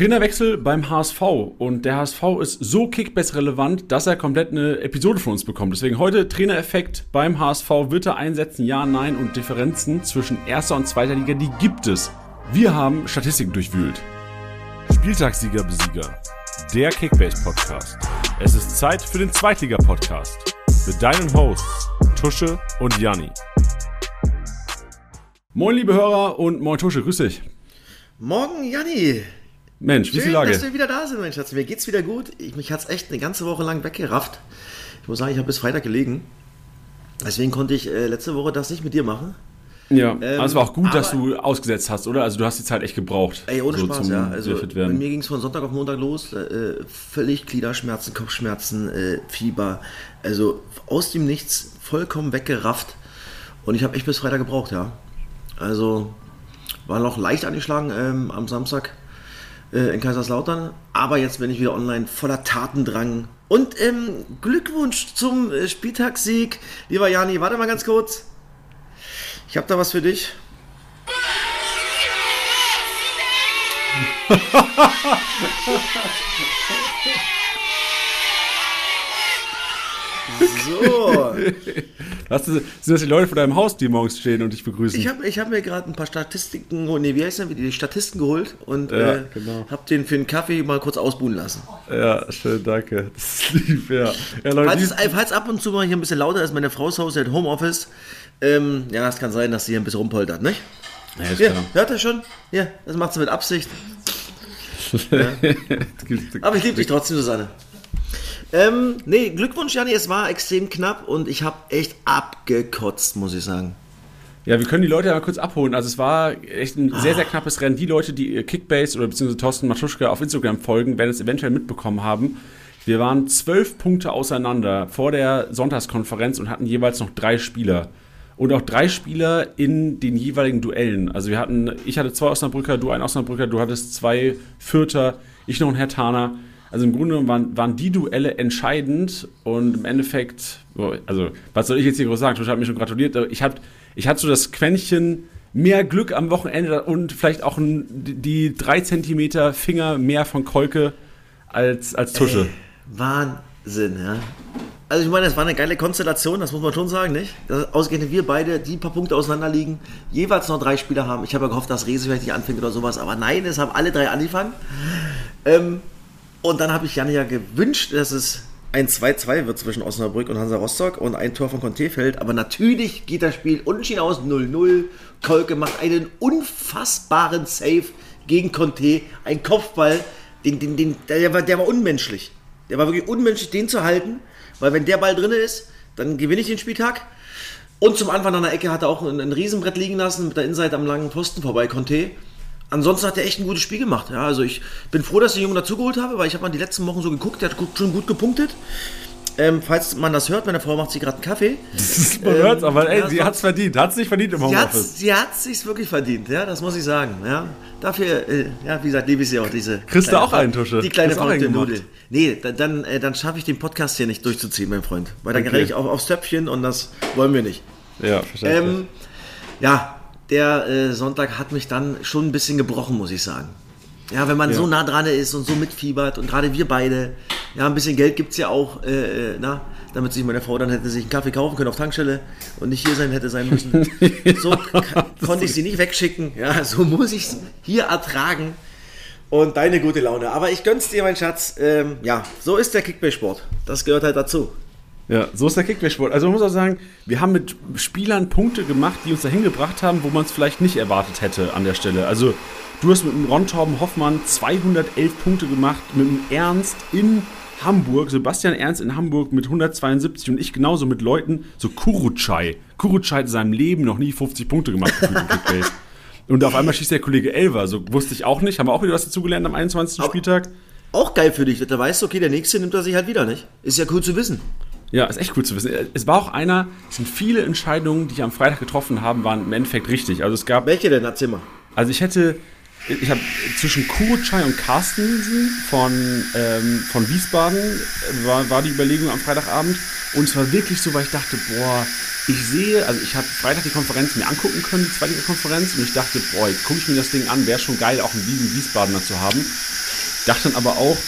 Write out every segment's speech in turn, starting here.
Trainerwechsel beim HSV und der HSV ist so kickbase-relevant, dass er komplett eine Episode von uns bekommt. Deswegen heute Trainereffekt beim HSV. Wird er einsetzen? Ja, nein. Und Differenzen zwischen erster und zweiter Liga, die gibt es. Wir haben Statistiken durchwühlt. Spieltagssieger, Besieger. Der Kickbase-Podcast. Es ist Zeit für den Zweitliga-Podcast. Mit deinen Hosts Tusche und Janni. Moin, liebe Hörer und moin, Tusche, grüß dich. Morgen, Janni. Mensch, wie ist die Lage? dass wir wieder da sind, mein Schatz. Mir geht's wieder gut. Ich, mich hat's echt eine ganze Woche lang weggerafft. Ich muss sagen, ich habe bis Freitag gelegen. Deswegen konnte ich äh, letzte Woche das nicht mit dir machen. Ja, ähm, aber es war auch gut, dass du ausgesetzt hast, oder? Also du hast die Zeit echt gebraucht. Ey, ohne so Spaß, ja. Also bei mir ging es von Sonntag auf Montag los. Äh, völlig Gliederschmerzen, Kopfschmerzen, äh, Fieber. Also aus dem Nichts vollkommen weggerafft. Und ich habe echt bis Freitag gebraucht, ja. Also war noch leicht angeschlagen ähm, am Samstag äh, in Kaiserslautern. Aber jetzt bin ich wieder online voller Tatendrang. Und ähm, Glückwunsch zum äh, Spieltagssieg. Lieber Jani, warte mal ganz kurz. Ich habe da was für dich. So. Was, sind das die Leute vor deinem Haus, die morgens stehen und dich begrüßen? Ich habe ich hab mir gerade ein paar Statistiken, nee, wie heißt denn, die Statisten geholt und ja, äh, genau. habe den für einen Kaffee mal kurz ausbuhen lassen. Ja, schön, danke. Das ist lieb, ja. ja Leute, falls, es, falls ab und zu mal hier ein bisschen lauter ist, meine Frau zu Hause hat Homeoffice, ähm, ja, es kann sein, dass sie hier ein bisschen rumpoltert, nicht? Ja, ist ja, klar. hört er schon? Ja, das macht sie mit Absicht. Ja. Aber ich liebe dich trotzdem, Susanne. Ähm, nee, Glückwunsch, Janni, es war extrem knapp und ich habe echt abgekotzt, muss ich sagen. Ja, wir können die Leute ja mal kurz abholen. Also es war echt ein sehr, sehr knappes Rennen. Die Leute, die Kickbase oder beziehungsweise Thorsten Matuschka auf Instagram folgen, werden es eventuell mitbekommen haben. Wir waren zwölf Punkte auseinander vor der Sonntagskonferenz und hatten jeweils noch drei Spieler. Und auch drei Spieler in den jeweiligen Duellen. Also wir hatten, ich hatte zwei Osnabrücker, du ein Osnabrücker, du hattest zwei Fürther, ich noch ein Herr Taner. Also im Grunde waren, waren die Duelle entscheidend und im Endeffekt, also was soll ich jetzt hier groß sagen? Total hat mir schon gratuliert. Ich, hab, ich hatte so das Quäntchen mehr Glück am Wochenende und vielleicht auch die drei Zentimeter Finger mehr von Kolke als, als Tusche. Ey, Wahnsinn, ja. Also ich meine, es war eine geile Konstellation, das muss man schon sagen, nicht? Ausgerechnet wir beide, die ein paar Punkte auseinander liegen, jeweils noch drei Spieler haben. Ich habe ja gehofft, dass Rese vielleicht nicht anfängt oder sowas, aber nein, es haben alle drei angefangen. Ähm, und dann habe ich Janne ja gewünscht, dass es ein 2-2 wird zwischen Osnabrück und Hansa Rostock und ein Tor von Conte fällt. Aber natürlich geht das Spiel unentschieden aus 0-0. Kolke macht einen unfassbaren Save gegen Conte. Ein Kopfball, den, den, den, der, war, der war unmenschlich. Der war wirklich unmenschlich, den zu halten. Weil wenn der Ball drin ist, dann gewinne ich den Spieltag. Und zum Anfang an der Ecke hat er auch ein, ein Riesenbrett liegen lassen mit der Innenseite am langen Posten vorbei, Conte ansonsten hat er echt ein gutes Spiel gemacht. Ja, also ich bin froh, dass ich den Jungen dazugeholt habe, weil ich habe mal die letzten Wochen so geguckt, der hat schon gut gepunktet. Ähm, falls man das hört, meine Frau macht sich gerade einen Kaffee. man ähm, hört aber ey, ja, sie hat es verdient. Hat es nicht verdient im Homeoffice. Sie hat es sich wirklich verdient, ja, das muss ich sagen. Ja. Dafür, äh, ja, wie gesagt, liebe ich sie auch, diese. Kriegst du auch einen Tusche? Die kleine verrückte Nudel. Nee, dann, dann, äh, dann schaffe ich den Podcast hier nicht durchzuziehen, mein Freund. Weil dann okay. gerät ich auch aufs Töpfchen und das wollen wir nicht. Ja, verständlich. Ähm, ja, der äh, Sonntag hat mich dann schon ein bisschen gebrochen, muss ich sagen. Ja, wenn man ja. so nah dran ist und so mitfiebert und gerade wir beide, ja, ein bisschen Geld gibt es ja auch, äh, äh, na, damit sich meine Frau dann hätte sich einen Kaffee kaufen können auf Tankstelle und nicht hier sein hätte sein müssen. So konnte ich sie nicht wegschicken. Ja, so muss ich es hier ertragen. Und deine gute Laune. Aber ich gönn's dir, mein Schatz. Ähm, ja, so ist der Kickbase-Sport. Das gehört halt dazu. Ja, so ist der Kickback-Sport. Also man muss auch sagen, wir haben mit Spielern Punkte gemacht, die uns dahin gebracht haben, wo man es vielleicht nicht erwartet hätte an der Stelle. Also du hast mit dem Ron Torben Hoffmann 211 Punkte gemacht, mit dem Ernst in Hamburg, Sebastian Ernst in Hamburg mit 172 und ich genauso mit Leuten, so Kurucay. Kurucay hat in seinem Leben noch nie 50 Punkte gemacht. Und auf einmal schießt der Kollege Elver, so wusste ich auch nicht, haben wir auch wieder was dazugelernt am 21. Spieltag. Auch geil für dich, da weißt du, okay, der nächste nimmt er sich halt wieder, nicht? Ist ja cool zu wissen. Ja, ist echt cool zu wissen. Es war auch einer, es sind viele Entscheidungen, die ich am Freitag getroffen habe, waren im Endeffekt richtig. Also es gab. Welche denn? Erzähl mal. Also ich hätte, ich habe zwischen Kurucay und Carstensen von, ähm, von Wiesbaden war, war die Überlegung am Freitagabend. Und es war wirklich so, weil ich dachte, boah, ich sehe, also ich habe Freitag die Konferenz mir angucken können, die zweite Konferenz, und ich dachte, boah, gucke ich mir das Ding an, wäre schon geil, auch einen Wiesbadener zu haben. Dachte dann aber auch,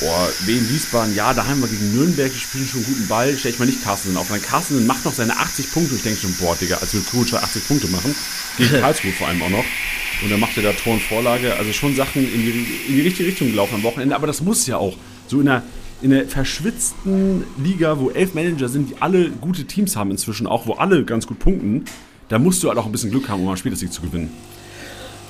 boah, Wien Wiesbaden, ja, da haben wir gegen Nürnberg, die spielen schon einen guten Ball, stell ich mal nicht Carsten auf. Dann Carsten macht noch seine 80 Punkte und ich denke schon, boah, Digga, als wir Kuruc 80 Punkte machen, gegen Karlsruhe vor allem auch noch. Und dann macht er da Tor und Vorlage, also schon Sachen in die, in die richtige Richtung gelaufen am Wochenende, aber das muss ja auch. So in einer, in einer verschwitzten Liga, wo elf Manager sind, die alle gute Teams haben inzwischen auch, wo alle ganz gut punkten, da musst du halt auch ein bisschen Glück haben, um am Spieltag zu gewinnen.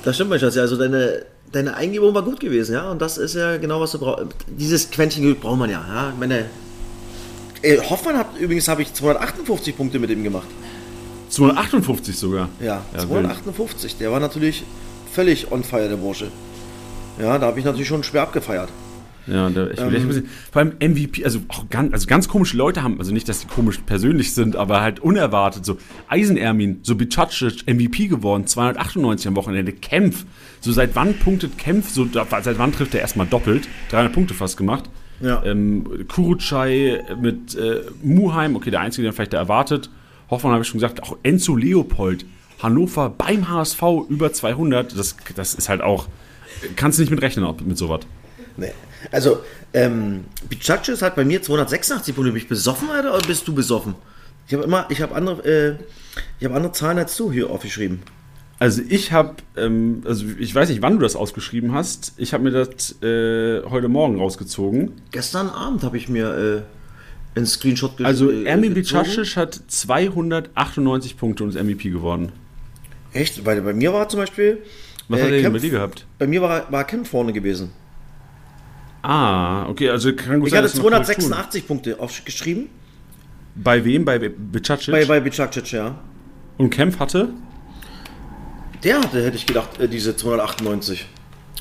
Das stimmt, mein Schatz. Also deine, deine Eingebung war gut gewesen, ja. Und das ist ja genau, was du brauchst. Dieses Quäntchen Glück braucht man ja. ja? Ich meine, äh, Hoffmann hat übrigens habe ich 258 Punkte mit ihm gemacht. 258 sogar. Ja, ja 258. Der war natürlich völlig on fire, der Bursche. Ja, da habe ich natürlich schon schwer abgefeiert. Ja, da, ich will ähm, bisschen, vor allem MVP, also auch ganz, also ganz komische Leute haben, also nicht, dass die komisch persönlich sind, aber halt unerwartet, so Eisenermin, so Bicacic MVP geworden, 298 am Wochenende, Kempf, so seit wann punktet Kempf, so seit wann trifft er erstmal doppelt, 300 Punkte fast gemacht. Ja. Ähm, Kurucay mit äh, Muheim, okay, der Einzige, der vielleicht erwartet, Hoffmann habe ich schon gesagt, auch Enzo Leopold, Hannover beim HSV über 200, das, das ist halt auch, kannst du nicht mit rechnen mit sowas. Nee. Also, ähm, Bicacic hat bei mir 286 Punkte. Bin ich besoffen, Alter, oder bist du besoffen? Ich habe immer, ich habe andere, äh, ich habe andere Zahlen als du hier aufgeschrieben. Also ich habe, ähm, also ich weiß nicht, wann du das ausgeschrieben hast. Ich habe mir das äh, heute Morgen rausgezogen. Gestern Abend habe ich mir äh, einen Screenshot ge Also äh, Ermin Bicacic hat 298 Punkte und ist MVP geworden. Echt? Weil bei mir war zum Beispiel. Was hat er denn bei dir gehabt? Bei mir war, war Kemp vorne gewesen. Ah, okay, also kann gut Ich sein, hatte 286 Punkte aufgeschrieben. Bei wem? Bei Bicacic? Bei, bei Bicacic, ja. Und Kempf hatte? Der hatte, hätte ich gedacht, äh, diese 298.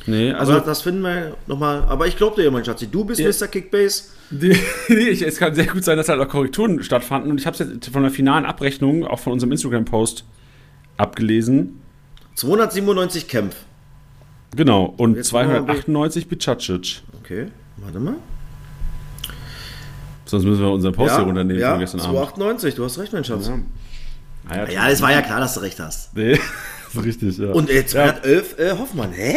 Nee, also. Aber das finden wir nochmal. Aber ich glaube dir, mein Schatzi, du bist ja. Mr. Kickbase. nee, es kann sehr gut sein, dass halt auch Korrekturen stattfanden. Und ich habe es jetzt von der finalen Abrechnung, auch von unserem Instagram-Post, abgelesen. 297 Kempf. Genau, und 298 Bicacic. Okay, warte mal. Sonst müssen wir unseren Post ja, hier runternehmen ja, von gestern 298, du hast recht, mein Schatz. Ja, ah, ja, ja es war ja klar, dass du recht hast. Nee, ist richtig, ja. Und äh, 211 äh, Hoffmann, hä?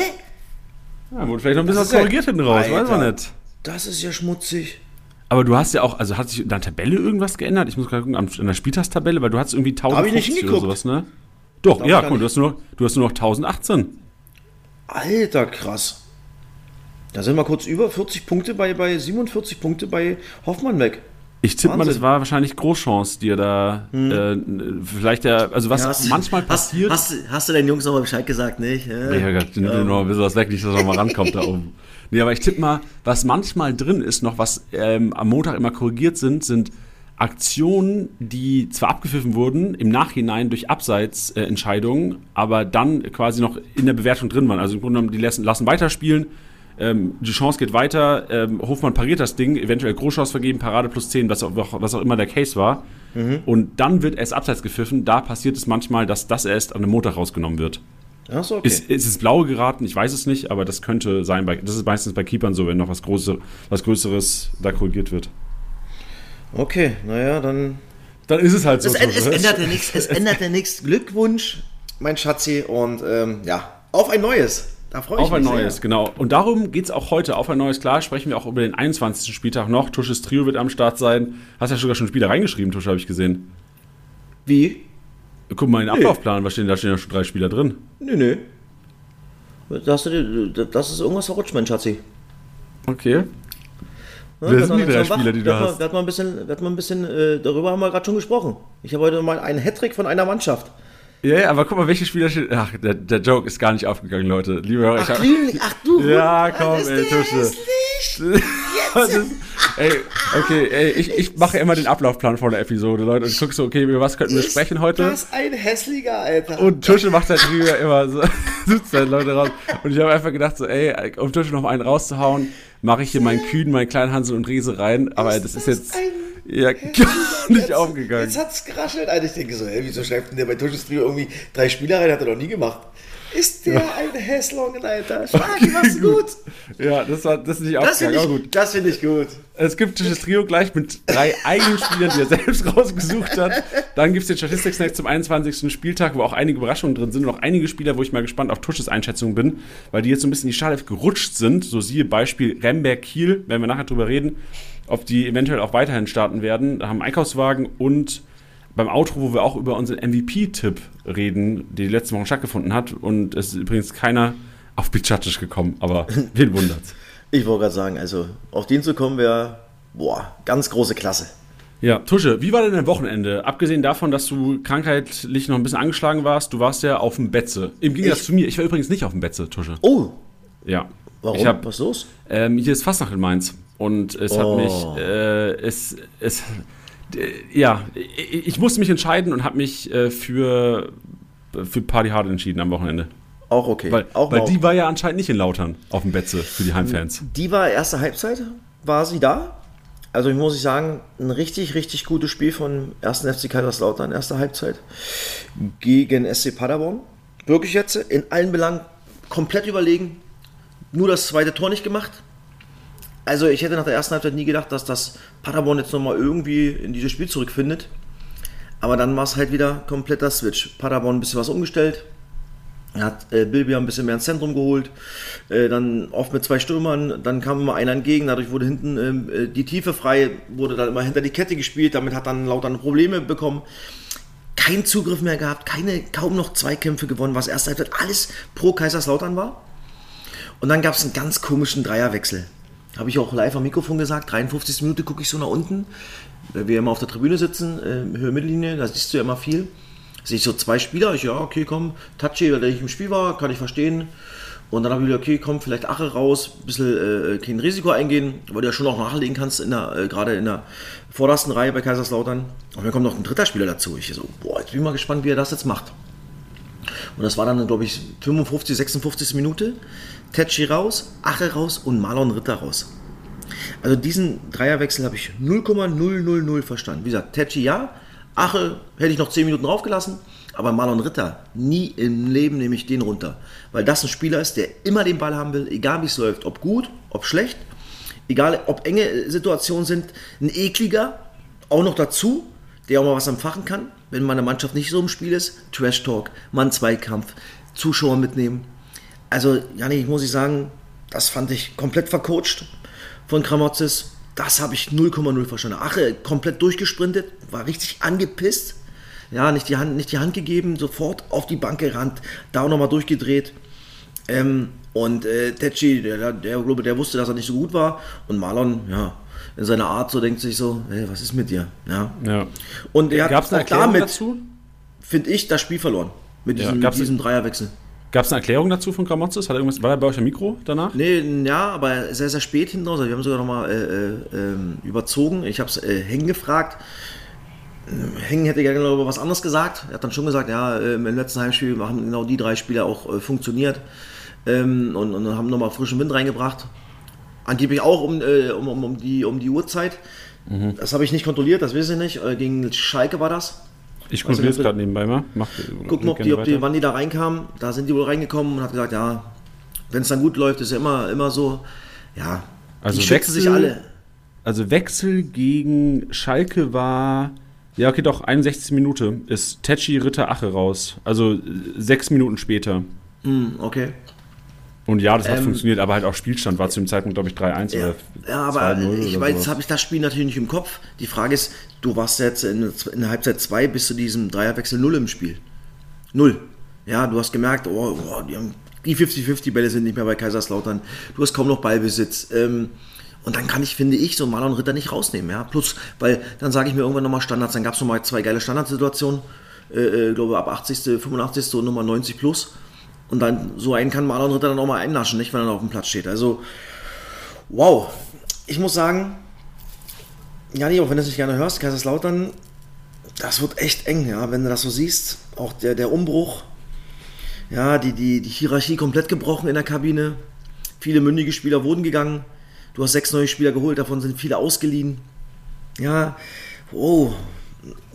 Ja, wurde vielleicht noch ein bisschen was korrigiert hinten raus, Alter, weiß man nicht. Das ist ja schmutzig. Aber du hast ja auch, also hat sich in der Tabelle irgendwas geändert? Ich muss gerade gucken, an, der Spieltagstabelle, weil du hast irgendwie 1050 oder sowas, ne? Doch, ja, guck, du hast, nur noch, du hast nur noch 1018. Alter, krass. Da sind wir kurz über 40 Punkte bei, bei 47 Punkte bei Hoffmann weg. Ich tippe mal, das war wahrscheinlich Großchance, die er da hm. äh, vielleicht der, also was ja, hast, manchmal passiert. Hast, hast, hast, du deinen Jungs nochmal Bescheid gesagt, nicht? Ja, ja Gott, nimm ähm. noch ein bisschen was weg, nicht, dass er nochmal rankommt da oben. Nee, aber ich tippe mal, was manchmal drin ist, noch was ähm, am Montag immer korrigiert sind, sind Aktionen, die zwar abgepfiffen wurden, im Nachhinein durch Abseitsentscheidungen, aber dann quasi noch in der Bewertung drin waren. Also im Grunde genommen, die lassen, lassen weiterspielen, ähm, die Chance geht weiter, ähm, Hofmann pariert das Ding, eventuell Großchance vergeben, Parade plus 10, was auch, was auch immer der Case war. Mhm. Und dann wird erst abseits gepfiffen. Da passiert es manchmal, dass das erst an dem Montag rausgenommen wird. Ach so, okay. Ist, ist es blaue geraten? Ich weiß es nicht, aber das könnte sein. Bei, das ist meistens bei Keepern so, wenn noch was, Große, was Größeres da korrigiert wird. Okay, naja, dann. Dann ist es halt so. Es, es ändert ja nichts. Es ändert ja nichts. Glückwunsch, mein Schatzi. Und ähm, ja, auf ein neues. Da freue ich auf mich. Auf ein neues, sehr. genau. Und darum geht es auch heute. Auf ein neues, klar, sprechen wir auch über den 21. Spieltag noch. Tusches Trio wird am Start sein. Hast ja sogar schon Spieler reingeschrieben, Tusche, habe ich gesehen. Wie? Guck mal in den Ablaufplan, was stehen, da stehen ja schon drei Spieler drin. Nö, nö. Das, das ist irgendwas verrutscht, mein Schatzi. Okay. Wer sind die drei Spieler, die du hast? Wird mal ein bisschen, wird mal ein bisschen äh, darüber haben wir gerade schon gesprochen. Ich habe heute mal einen Hattrick von einer Mannschaft. Ja, ja, aber guck mal, welche Spieler stehen. Ach, der, der Joke ist gar nicht aufgegangen, Leute. Liebe Hörer, ach, ich hab, ach du. Ja, komm, ey, Tusche. Jetzt. ey, okay, ey, ich, ich mache immer den Ablaufplan vor der Episode, Leute, und guck so, okay, über was könnten wir sprechen heute? Das ist ein hässlicher, Alter. Und Tusche macht halt drüber immer so, sitzt halt Leute raus. Und ich habe einfach gedacht, so, ey, um Tusche noch einen rauszuhauen, mache ich hier meinen Kühn, meinen kleinen Hansel und Riese rein, aber das, das ist jetzt ja gar nicht jetzt, aufgegangen. Jetzt hat's geraschelt, Alter. Ich denke so, ey, wieso schreibt denn der bei Tusches Trio irgendwie drei Spieler rein? Hat er noch nie gemacht. Ist der ein Häslongen, Alter? Stark, machst du gut. Ja, das, war, das ist nicht Das finde aufgegangen, aber ich, gut. das find ich gut. Es gibt das Trio gleich mit drei eigenen Spielern, die er selbst rausgesucht hat. Dann gibt es den Statistik-Snack zum 21. Spieltag, wo auch einige Überraschungen drin sind und auch einige Spieler, wo ich mal gespannt auf Tusches Einschätzung bin, weil die jetzt so ein bisschen in die Startelf gerutscht sind. So siehe Beispiel Remberg-Kiel, werden wir nachher drüber reden, ob die eventuell auch weiterhin starten werden. Da haben Einkaufswagen und beim Outro, wo wir auch über unseren MVP-Tipp reden, die letzte Woche stattgefunden hat. Und es ist übrigens keiner auf Bicacic gekommen, aber wen wundert's? Ich wollte gerade sagen, also auf den zu kommen wäre, boah, ganz große Klasse. Ja, Tusche, wie war denn dein Wochenende? Abgesehen davon, dass du krankheitlich noch ein bisschen angeschlagen warst, du warst ja auf dem Betze. Im Gegensatz Ich- zu mir, ich war übrigens nicht auf dem Betze, Tusche. Oh, Ja. warum? Hab, Was ist los? ähm, hier ist Fastnacht in Mainz und es hat Oh. mich, äh, es, es, äh, ja, ich, ich musste mich entscheiden und habe mich äh, für, für Party Hard entschieden am Wochenende. Auch okay. Weil, auch weil die war ja anscheinend nicht in Lautern auf dem Betze für die Heimfans. Die war erste Halbzeit, war sie da. Also ich muss ich sagen, ein richtig, richtig gutes Spiel von 1. FC Kaiserslautern, erste Halbzeit, gegen SC Paderborn. Wirklich jetzt in allen Belangen komplett überlegen. Nur das zweite Tor nicht gemacht. Also ich hätte nach der ersten Halbzeit nie gedacht, dass das Paderborn jetzt nochmal irgendwie in dieses Spiel zurückfindet. Aber dann war es halt wieder kompletter Switch. Paderborn ein bisschen was umgestellt. Er hat äh, Bilbia ein bisschen mehr ins Zentrum geholt, äh, dann oft mit zwei Stürmern, dann kam immer einer entgegen, dadurch wurde hinten ähm, äh, die Tiefe frei, wurde dann immer hinter die Kette gespielt, damit hat dann Lautern Probleme bekommen. Kein Zugriff mehr gehabt, keine, kaum noch Zweikämpfe gewonnen, was erst alles pro Kaiserslautern war. Und dann gab es einen ganz komischen Dreierwechsel. Habe ich auch live am Mikrofon gesagt, 53. Minute gucke ich so nach unten, weil wir immer auf der Tribüne sitzen, äh, Höhe Mittellinie, da siehst du ja immer viel. Sehe ich so zwei Spieler, ich, ja, okay, komm, Tachi, weil der ich im Spiel war, kann ich verstehen. Und dann habe ich wieder, okay, komm, vielleicht Ache raus, ein bisschen äh, kein Risiko eingehen, weil du ja schon auch nachlegen kannst, in der, äh, gerade in der vordersten Reihe bei Kaiserslautern. Und dann kommt noch ein dritter Spieler dazu. Ich so, boah, jetzt bin ich mal gespannt, wie er das jetzt macht. Und das war dann, glaube ich, 55, 56 Minute. Tetschi raus, Ache raus und Marlon Ritter raus. Also diesen Dreierwechsel habe ich 0,000 verstanden. Wie gesagt, Tetschi ja, Ache hätte ich noch 10 Minuten draufgelassen, aber Marlon Ritter, nie im Leben nehme ich den runter. Weil das ein Spieler ist, der immer den Ball haben will, egal wie es läuft, ob gut, ob schlecht, egal ob enge Situationen sind, ein ekliger, auch noch dazu, der auch mal was empfachen kann, wenn meine Mannschaft nicht so im Spiel ist. Trash Talk, Mann-Zweikampf, Zuschauer mitnehmen. Also, Janik, ich muss ich sagen, das fand ich komplett vercoacht von Kramotzes. Das habe ich 0,0 verstanden. Ache komplett durchgesprintet, war richtig angepisst. Ja, nicht die Hand, nicht die Hand gegeben, sofort auf die Bank gerannt, da auch nochmal durchgedreht. Ähm, und äh, Tetschi, der, der, der, der wusste, dass er nicht so gut war. Und Marlon, ja, in seiner Art so denkt sich so, hey, was ist mit dir? Ja. Ja. Und er Gab es eine hat auch damit, dazu? finde ich, das Spiel verloren. Mit diesem, gab's- diesem Dreierwechsel. Gab es eine Erklärung dazu von Gramotzes? Hat er irgendwas, war er bei euch am Mikro danach? Nee, ja, aber sehr, sehr spät hinten raus. Also Wir haben sogar nochmal äh, äh, ähm, überzogen. Ich habe es äh, Hengen gefragt. Ähm, Hengen hätte gerne über was anderes gesagt. Er hat dann schon gesagt, ja, äh, im letzten Heimspiel haben genau die drei Spieler auch äh, funktioniert ähm, und, und haben nochmal frischen Wind reingebracht. Angeblich auch um, äh, um, um, um, die, um die Uhrzeit. Das habe ich nicht kontrolliert, das weiß ich nicht. Äh, gegen Schalke war das. Ich kontrolliere es gerade nebenbei mal. Mach, Gucken, ob gerne die, ob die, wann die da reinkamen. Da sind die wohl reingekommen und hat gesagt, ja, wenn es dann gut läuft, ist ja immer, immer so. Ja, Also die schützen sich Wechsel- alle. Also Wechsel gegen Schalke war. Ja, okay, doch, 61. Minute ist Tetschi Ritter Ache raus. Also äh, sechs Minuten später. Hm, okay. Und ja, das hat Ähm, funktioniert, aber halt auch Spielstand war zu dem Zeitpunkt, glaube ich, 3-1 Ja, oder ja aber 2-0 ich weiß, jetzt habe ich das Spiel natürlich nicht im Kopf. Die Frage ist, du warst jetzt in, in der Halbzeit 2 bis zu diesem Dreierwechsel 0 im Spiel. Null. Ja, du hast gemerkt, oh, oh, die, haben, die 50-50-Bälle sind nicht mehr bei Kaiserslautern. Du hast kaum noch Ballbesitz. Ähm, und dann kann ich, finde ich, so Marlon Ritter nicht rausnehmen. Ja? Plus, weil dann sage ich mir irgendwann nochmal Standards. Dann gab es nochmal zwei geile Standardsituationen. Äh, äh, glaube ab 80., 85. und Nummer 90 plus. Und dann so einen kann Marlon Ritter dann auch mal einnaschen, nicht, wenn er auf dem Platz steht. Also, wow. Ich muss sagen, Jani, auch wenn du es nicht gerne hörst, Kaiserslautern, das wird echt eng, ja, wenn du das so siehst. Auch der, der Umbruch, ja, die, die, die Hierarchie komplett gebrochen in der Kabine. Viele mündige Spieler wurden gegangen. Du hast sechs neue Spieler geholt, davon sind viele ausgeliehen. Ja, oh,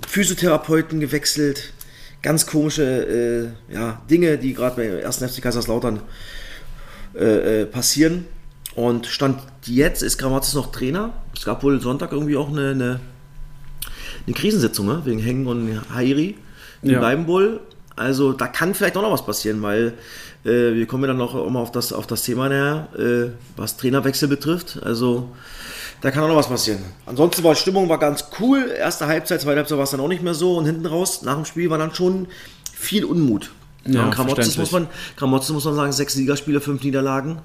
Physiotherapeuten gewechselt, ganz komische äh, ja, Dinge, die gerade bei 1. FC Kaiserslautern äh, äh, passieren. Und Stand jetzt ist Grammatis noch Trainer. Es gab wohl Sonntag irgendwie auch eine, eine, eine Krisensitzung ne? wegen Hengen und Hairi. Die ja. bleiben wohl. Also da kann vielleicht auch noch was passieren, weil äh, wir kommen ja dann noch mal auf das, auf das Thema näher, äh, was Trainerwechsel betrifft. Also da kann auch noch was passieren. Ansonsten war die Stimmung war ganz cool. Erste Halbzeit, zweite Halbzeit war es dann auch nicht mehr so. Und hinten raus, nach dem Spiel war dann schon viel Unmut. Ja, ja Kramotzes muss man, Kramotzes muss man sagen, sechs Siegerspiele, fünf Niederlagen.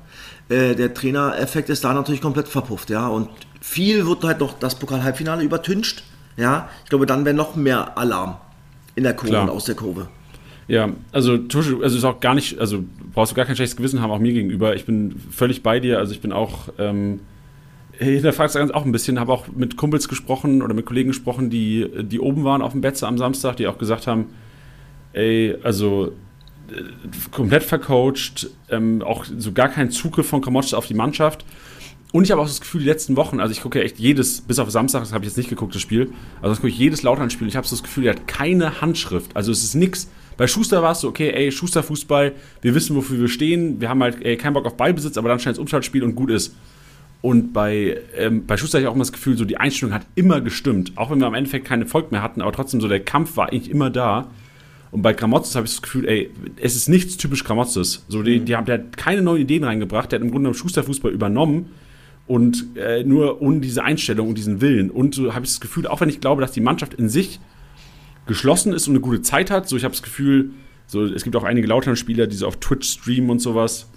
Äh, der Trainereffekt ist da natürlich komplett verpufft, ja. Und viel wird halt noch das Pokal-Halbfinale übertüncht. Ja, ich glaube, dann wäre noch mehr Alarm in der Kurve Klar. und aus der Kurve. Ja, also Tusche, also ist auch gar nicht, also brauchst du gar kein schlechtes Gewissen haben, auch mir gegenüber. Ich bin völlig bei dir, also ich bin auch, ähm, hinterfragt es auch ein bisschen, habe auch mit Kumpels gesprochen oder mit Kollegen gesprochen, die, die oben waren auf dem Betze am Samstag, die auch gesagt haben, ey, also äh, komplett vercoacht, ähm, auch so gar kein Zugriff von Kramotsch auf die Mannschaft. Und ich habe auch das Gefühl, die letzten Wochen, also ich gucke ja echt jedes, bis auf Samstag, das habe ich jetzt nicht geguckt, das Spiel, also das gucke ich jedes Lautern-Spiel, ich habe so das Gefühl, der hat keine Handschrift. Also es ist nichts. Bei Schuster war es so, okay, ey, Schuster Fußball, wir wissen, wofür wir stehen, wir haben halt ey, keinen Bock auf Ballbesitz, aber dann scheint es Umschaltspiel und gut ist. Und bei, ähm, bei Schuster hatte ich auch immer das Gefühl, so die Einstellung hat immer gestimmt. Auch wenn wir am Endeffekt keinen Erfolg mehr hatten, aber trotzdem so der Kampf war eigentlich immer da. Und bei Gramotzes habe ich das Gefühl, ey, es ist nichts typisch Gramotzes. So, die, mhm. die haben, der hat keine neuen Ideen reingebracht, der hat im Grunde genommen Schusterfußball übernommen und äh, nur ohne diese Einstellung und diesen Willen. Und so habe ich das Gefühl, auch wenn ich glaube, dass die Mannschaft in sich geschlossen ist und eine gute Zeit hat, so ich habe das Gefühl, so, es gibt auch einige Lautern-Spieler, die so auf Twitch streamen und sowas,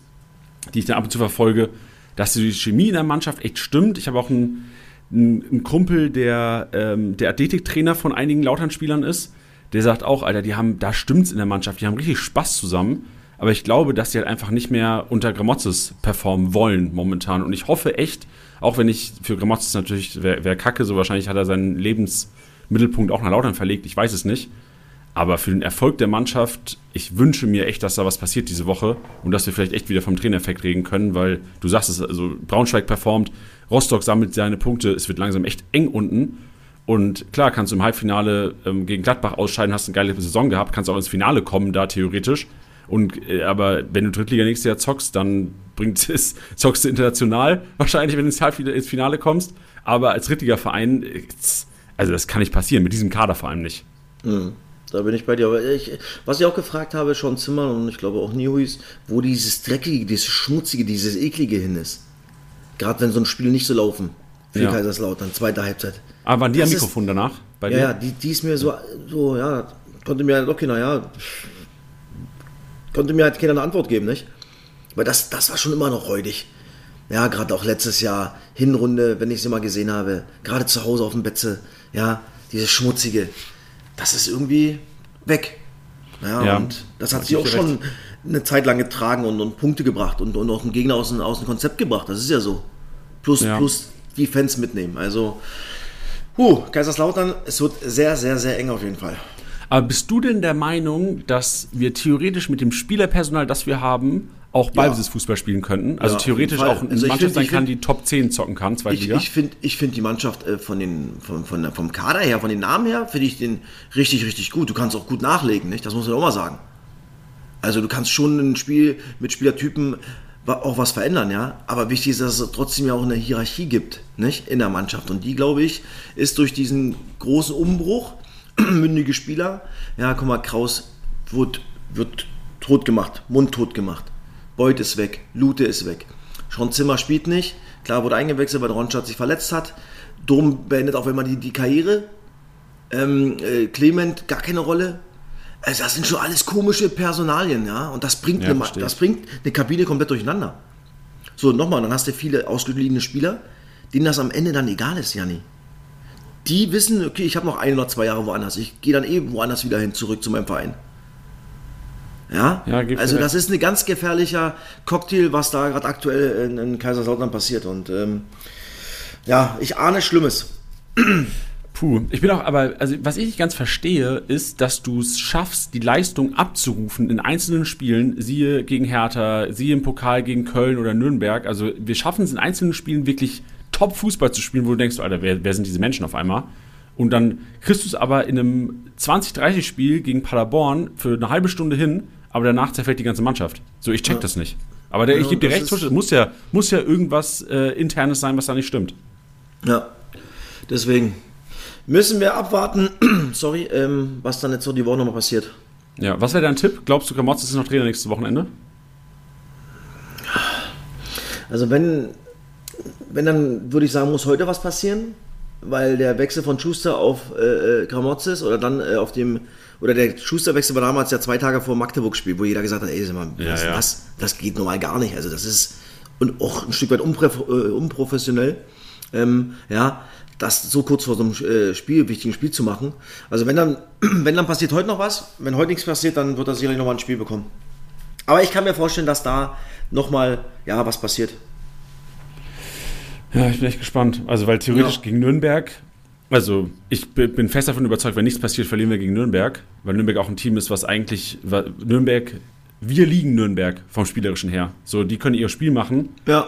die ich dann ab und zu verfolge, dass die Chemie in der Mannschaft echt stimmt. Ich habe auch einen, einen, Kumpel, der ähm, der Athletiktrainer von einigen Lautern-Spielern ist der sagt auch, Alter, die haben, da stimmt's in der Mannschaft, die haben richtig Spaß zusammen. Aber ich glaube, dass die halt einfach nicht mehr unter Gramotzes performen wollen momentan. Und ich hoffe echt, auch wenn ich für Gramotzes natürlich wäre wär kacke, so wahrscheinlich hat er seinen Lebensmittelpunkt auch nach Lautern verlegt, ich weiß es nicht. Aber für den Erfolg der Mannschaft, ich wünsche mir echt, dass da was passiert diese Woche und dass wir vielleicht echt wieder vom Trainereffekt reden können, weil du sagst es, also Braunschweig performt, Rostock sammelt seine Punkte, es wird langsam echt eng unten. Und klar, kannst du im Halbfinale ähm, gegen Gladbach ausscheiden, hast eine geile Saison gehabt, kannst auch ins Finale kommen, da theoretisch. Und, äh, aber wenn du Drittliga nächstes Jahr zockst, dann bringt es, zockst du international wahrscheinlich, wenn du ins, Halbfinale, ins Finale kommst. Aber als Drittliga-Verein, äh, also das kann nicht passieren, mit diesem Kader vor allem nicht. Mhm. Da bin ich bei dir. Aber ich, was ich auch gefragt habe, schon Zimmer und ich glaube auch Nihuis, wo dieses Dreckige, dieses Schmutzige, dieses Eklige hin ist. Gerade wenn so ein Spiel nicht so laufen. Für ja. Kaiserslautern, zweite Halbzeit. Aber waren die das am Mikrofon ist, danach? ja, dir? ja, die, die ist mir so, so, ja, konnte mir halt, okay, naja, konnte mir halt keiner eine Antwort geben, nicht? Weil das, das war schon immer noch räudig. Ja, gerade auch letztes Jahr, Hinrunde, wenn ich sie mal gesehen habe, gerade zu Hause auf dem Betze, ja, dieses Schmutzige, das ist irgendwie weg. Ja, ja und das hat sich auch schon recht. eine Zeit lang getragen und, und Punkte gebracht und, und auch einen Gegner aus, aus dem Konzept gebracht. Das ist ja so. Plus, ja. plus die Fans mitnehmen. Also, Huh, Kaiserslautern, es wird sehr, sehr, sehr eng auf jeden Fall. Aber bist du denn der Meinung, dass wir theoretisch mit dem Spielerpersonal, das wir haben, auch Ballbesitzfußball spielen könnten? Also ja, theoretisch auch eine also Mannschaft sein kann, die Top 10 zocken kann, zweite Ich, ich finde ich find die Mannschaft äh, von den, von, von, vom Kader her, von den Namen her, finde ich den richtig, richtig gut. Du kannst auch gut nachlegen, nicht? Das muss man auch mal sagen. Also du kannst schon ein Spiel mit Spielertypen auch was verändern, ja. Aber wichtig ist, dass es trotzdem ja auch eine Hierarchie gibt, nicht? In der Mannschaft. Und die, glaube ich, ist durch diesen großen Umbruch, mündige Spieler, ja, guck mal, Kraus wird, wird tot gemacht, mundtot gemacht. Beuth ist weg, Lute ist weg. Schon Zimmer spielt nicht. Klar, wurde eingewechselt, weil Ronstadt sich verletzt hat. Dom beendet auch immer die, die Karriere. Ähm, äh, Clement, gar keine Rolle. Also das sind schon alles komische Personalien, ja. Und das bringt, ja, eine, das bringt eine Kabine komplett durcheinander. So, nochmal, dann hast du viele ausgegliedene Spieler, denen das am Ende dann egal ist, Janni. Die wissen, okay, ich habe noch ein oder zwei Jahre woanders. Ich gehe dann eben woanders wieder hin, zurück zu meinem Verein. Ja, ja also das ist ein ganz gefährlicher Cocktail, was da gerade aktuell in, in Kaiserslautern passiert. Und ähm, ja, ich ahne Schlimmes. Puh, ich bin auch, aber, also was ich nicht ganz verstehe, ist, dass du es schaffst, die Leistung abzurufen in einzelnen Spielen, siehe gegen Hertha, siehe im Pokal gegen Köln oder Nürnberg. Also wir schaffen es in einzelnen Spielen wirklich Top-Fußball zu spielen, wo du denkst, Alter, wer, wer sind diese Menschen auf einmal? Und dann kriegst du es aber in einem 20-30-Spiel gegen Paderborn für eine halbe Stunde hin, aber danach zerfällt die ganze Mannschaft. So, ich check ja. das nicht. Aber der, ja, ich gebe dir recht, es muss ja, muss ja irgendwas äh, Internes sein, was da nicht stimmt. Ja, deswegen müssen wir abwarten, sorry, ähm, was dann jetzt so die Woche nochmal passiert. Ja, was wäre dein Tipp? Glaubst du, Kamotz ist noch Trainer nächstes Wochenende? Also wenn, wenn dann würde ich sagen, muss heute was passieren, weil der Wechsel von Schuster auf äh, äh Kramotzes oder dann äh, auf dem oder der Schusterwechsel war damals ja zwei Tage vor Magdeburg-Spiel, wo jeder gesagt hat, ey, mal, ja, ja. Das, das geht normal gar nicht. Also das ist und auch ein Stück weit äh, unprofessionell. Ähm, ja, das so kurz vor so einem äh, Spiel, wichtigen Spiel zu machen. Also wenn dann, wenn dann passiert heute noch was, wenn heute nichts passiert, dann wird er sicherlich nochmal ein Spiel bekommen. Aber ich kann mir vorstellen, dass da nochmal, ja, was passiert. Ja, ich bin echt gespannt. Also, weil theoretisch ja. gegen Nürnberg, also ich bin fest davon überzeugt, wenn nichts passiert, verlieren wir gegen Nürnberg, weil Nürnberg auch ein Team ist, was eigentlich, Nürnberg, wir liegen Nürnberg vom Spielerischen her. So, die können ihr Spiel machen. Ja.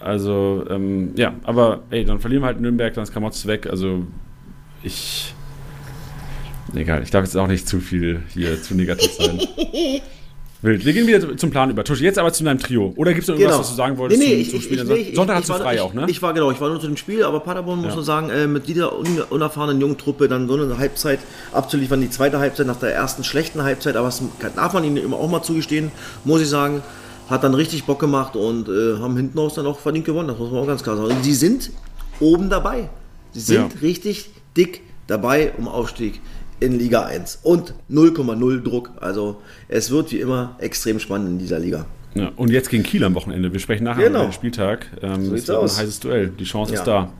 Also, ähm, ja, aber ey, dann verlieren wir halt Nürnberg, dann ist Kamotz weg. Also, ich. Egal, ich darf jetzt auch nicht zu viel hier zu negativ sein. Wild. Wir gehen wieder zum Plan über. Tusch, jetzt aber zu deinem Trio. Oder gibt es noch irgendwas, genau. was du sagen wolltest nee, nee, zum, zum Spiel? Ich, ich, Sonntag hast du frei auch, ne? Ich war genau, ich war nur zu dem Spiel, aber Paderborn muss man sagen, äh, mit dieser unerfahrenen jungen Truppe dann so eine Halbzeit abzuliefern, die zweite Halbzeit nach der ersten schlechten Halbzeit, aber das darf man ihnen immer auch mal zugestehen, muss ich sagen, hat dann richtig Bock gemacht und äh, haben hinten raus dann auch verdient gewonnen, das muss man auch ganz klar sagen. Und sie sind oben dabei. Sie sind ja. richtig dick dabei um Aufstieg in Liga 1 und 0,0 Druck. Also es wird wie immer extrem spannend in dieser Liga. Ja, und jetzt gegen Kiel am Wochenende. Wir sprechen nachher genau. über den Spieltag. Ähm, so sieht's aus. ein heißes Duell. Die Chance ja. ist da.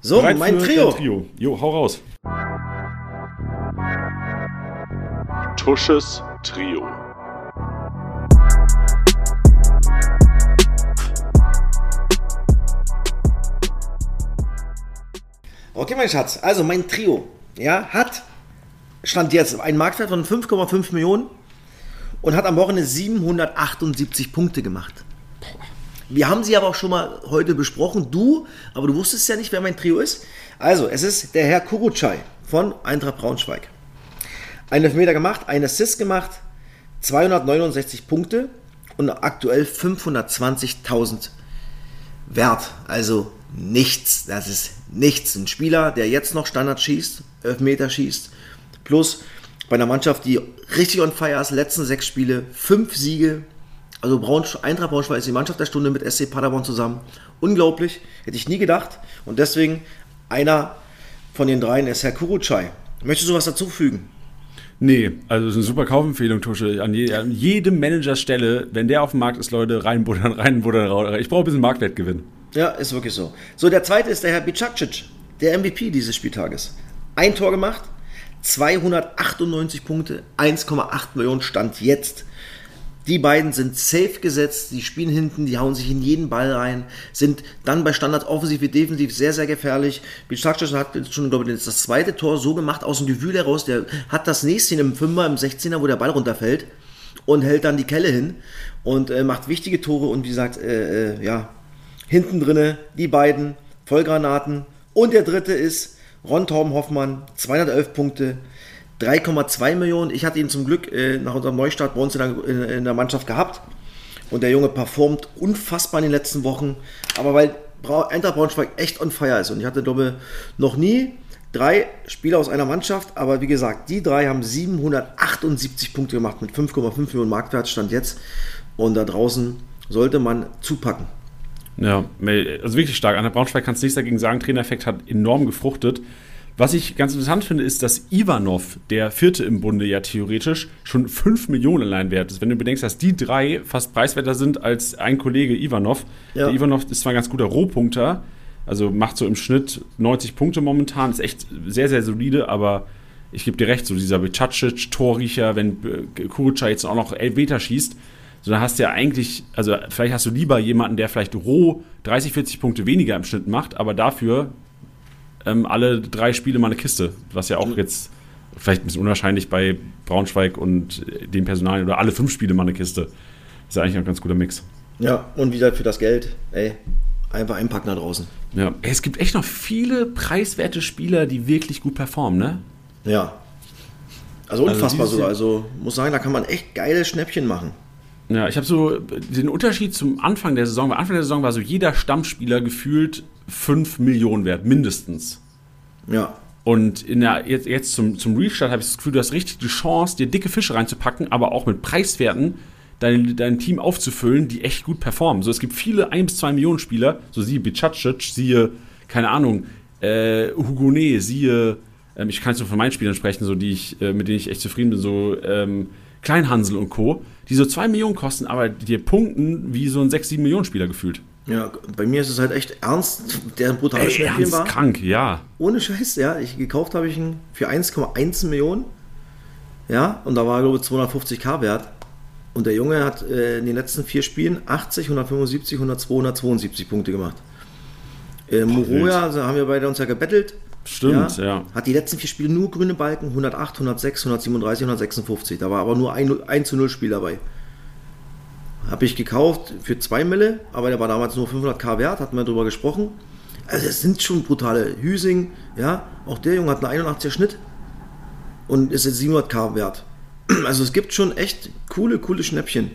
So, Bereit mein Trio. Trio. Jo, hau raus. Tusches Trio. Okay, mein Schatz. Also mein Trio ja, hat stand jetzt ein Marktwert von 5,5 Millionen und hat am Wochenende 778 Punkte gemacht. Wir haben sie aber auch schon mal heute besprochen, du, aber du wusstest ja nicht, wer mein Trio ist. Also, es ist der Herr Kurucay von Eintracht Braunschweig. Ein Elfmeter gemacht, ein Assist gemacht, 269 Punkte und aktuell 520.000 wert. Also nichts, das ist nichts. Ein Spieler, der jetzt noch Standard schießt, Elfmeter schießt, Plus bei einer Mannschaft, die richtig on fire ist, letzten sechs Spiele, fünf Siege. Also Braunsch Eintracht Braunschweig ist die Mannschaft der Stunde mit SC Paderborn zusammen. Unglaublich, hätte ich nie gedacht. Und deswegen einer von den dreien ist Herr Kurucay. Möchtest du was dazu fügen? Nee, also ist eine super Kaufempfehlung, Tusche. An, je, an jedem Managerstelle, wenn der auf dem Markt ist, Leute, reinbuddern, reinbuddern. Ich brauche ein bisschen Marktwertgewinn. Ja, ist wirklich so. So, der zweite ist der Herr Bicakcic, der MVP dieses Spieltages. Ein Tor gemacht, 298 Punkte, 1,8 Millionen Stand jetzt. Die beiden sind safe gesetzt, die spielen hinten, die hauen sich in jeden Ball rein, sind dann bei Standards offensiv wie defensiv sehr, sehr gefährlich. Bicakcic hat schon, glaube ich, das zweite Tor so gemacht aus dem Gefühl heraus, der hat das nächste im Fünfer, im 16er, wo der Ball runterfällt und hält dann die Kelle hin und äh, macht wichtige Tore und wie gesagt, äh, äh, ja, hinten drinne die beiden Vollgranaten und der dritte ist Ron Torben Hoffmann, 211 Punkte, 3,2 Millionen. Ich hatte ihn zum Glück äh, nach unserem Neustart bei uns in der, in, in der, Mannschaft gehabt. Und der Junge performt unfassbar in den letzten Wochen. Aber weil Eintracht Braunschweig echt on fire ist. Und ich hatte, glaube noch nie drei Spieler aus einer Mannschaft. Aber wie gesagt, die drei haben 778 Punkte gemacht mit 5,5 Millionen Marktwert Stand jetzt. Und da draußen sollte man zupacken. Ja, also wirklich stark. An der Braunschweig kannst nichts dagegen sagen. Trainereffekt hat enorm gefruchtet. Was ich ganz interessant finde, ist, dass Ivanov, der vierte im Bunde, ja theoretisch schon 5 Millionen allein wert ist. Wenn du bedenkst, dass die drei fast preiswerter sind als ein Kollege Ivanov. Ja. Der Ivanov ist zwar ein ganz guter Rohpunkter, also macht so im Schnitt 90 Punkte momentan, ist echt sehr, sehr solide, aber ich gebe dir recht, so dieser Becacic, Torriecher, wenn Kuruca jetzt auch noch Elfmeter schießt, so, dann hast du ja eigentlich, also vielleicht hast du lieber jemanden, der vielleicht roh 30, 40 Punkte weniger im Schnitt macht, aber dafür ähm, alle drei Spiele mal eine Kiste, was ja auch mhm. jetzt vielleicht ein bisschen unwahrscheinlich bei Braunschweig und dem Personal oder alle fünf Spiele mal eine Kiste. ist ja eigentlich ein ganz guter Mix. Ja, und wieder für das Geld, ey, Einfach einpacken da draußen. Ja, es gibt echt noch viele preiswerte Spieler, die wirklich gut performen, ne? Ja. Also unfassbar dieses sogar. Also muss sagen, da kann man echt geile Schnäppchen machen. Ja, ich habe so den Unterschied zum Anfang der Saison. Am Anfang der Saison war so jeder Stammspieler gefühlt 5 Millionen wert, mindestens. Ja. Und in der, jetzt, jetzt zum, zum Restart habe ich das Gefühl, du hast richtig die Chance, dir dicke Fische reinzupacken, aber auch mit Preiswerten dein, dein Team aufzufüllen, die echt gut performen. So, es gibt viele 1 bis 2 Millionen Spieler, so siehe Bicacic, siehe, keine Ahnung, äh, Hugonet, siehe, ähm, ich kann jetzt nur von meinen Spielern sprechen, so die ich, äh, mit denen ich echt zufrieden bin, so ähm, Kleinhansel und Co., die so 2 Millionen kosten, aber dir punkten wie so ein 6, 7 Millionen Spieler gefühlt. Ja, bei mir ist es halt echt ernst, der ein brutales Ey, Schnäppchen war. krank, ja. Ohne Scheiß, ja. Ich gekauft habe ich ihn für 1,1 Millionen. Ja, und da war, glaube ich, 250k wert. Und der Junge hat äh, in den letzten vier Spielen 80, 175, 102, 172 Punkte gemacht. Äh, Moroja, also haben wir beide uns ja gebettelt. Stimmt, ja. Hat die letzten vier Spiele nur grüne Balken, 108, 106, 137, 156. Da war aber nur ein, 1 zu 0 Spiel dabei. Habe ich gekauft für 2 Mille, aber der war damals nur 500k wert, hatten wir drüber gesprochen. Also es sind schon brutale. Hüsing, ja, auch der Junge hat einen 81er Schnitt und ist jetzt 700k wert. Also es gibt schon echt coole, coole Schnäppchen.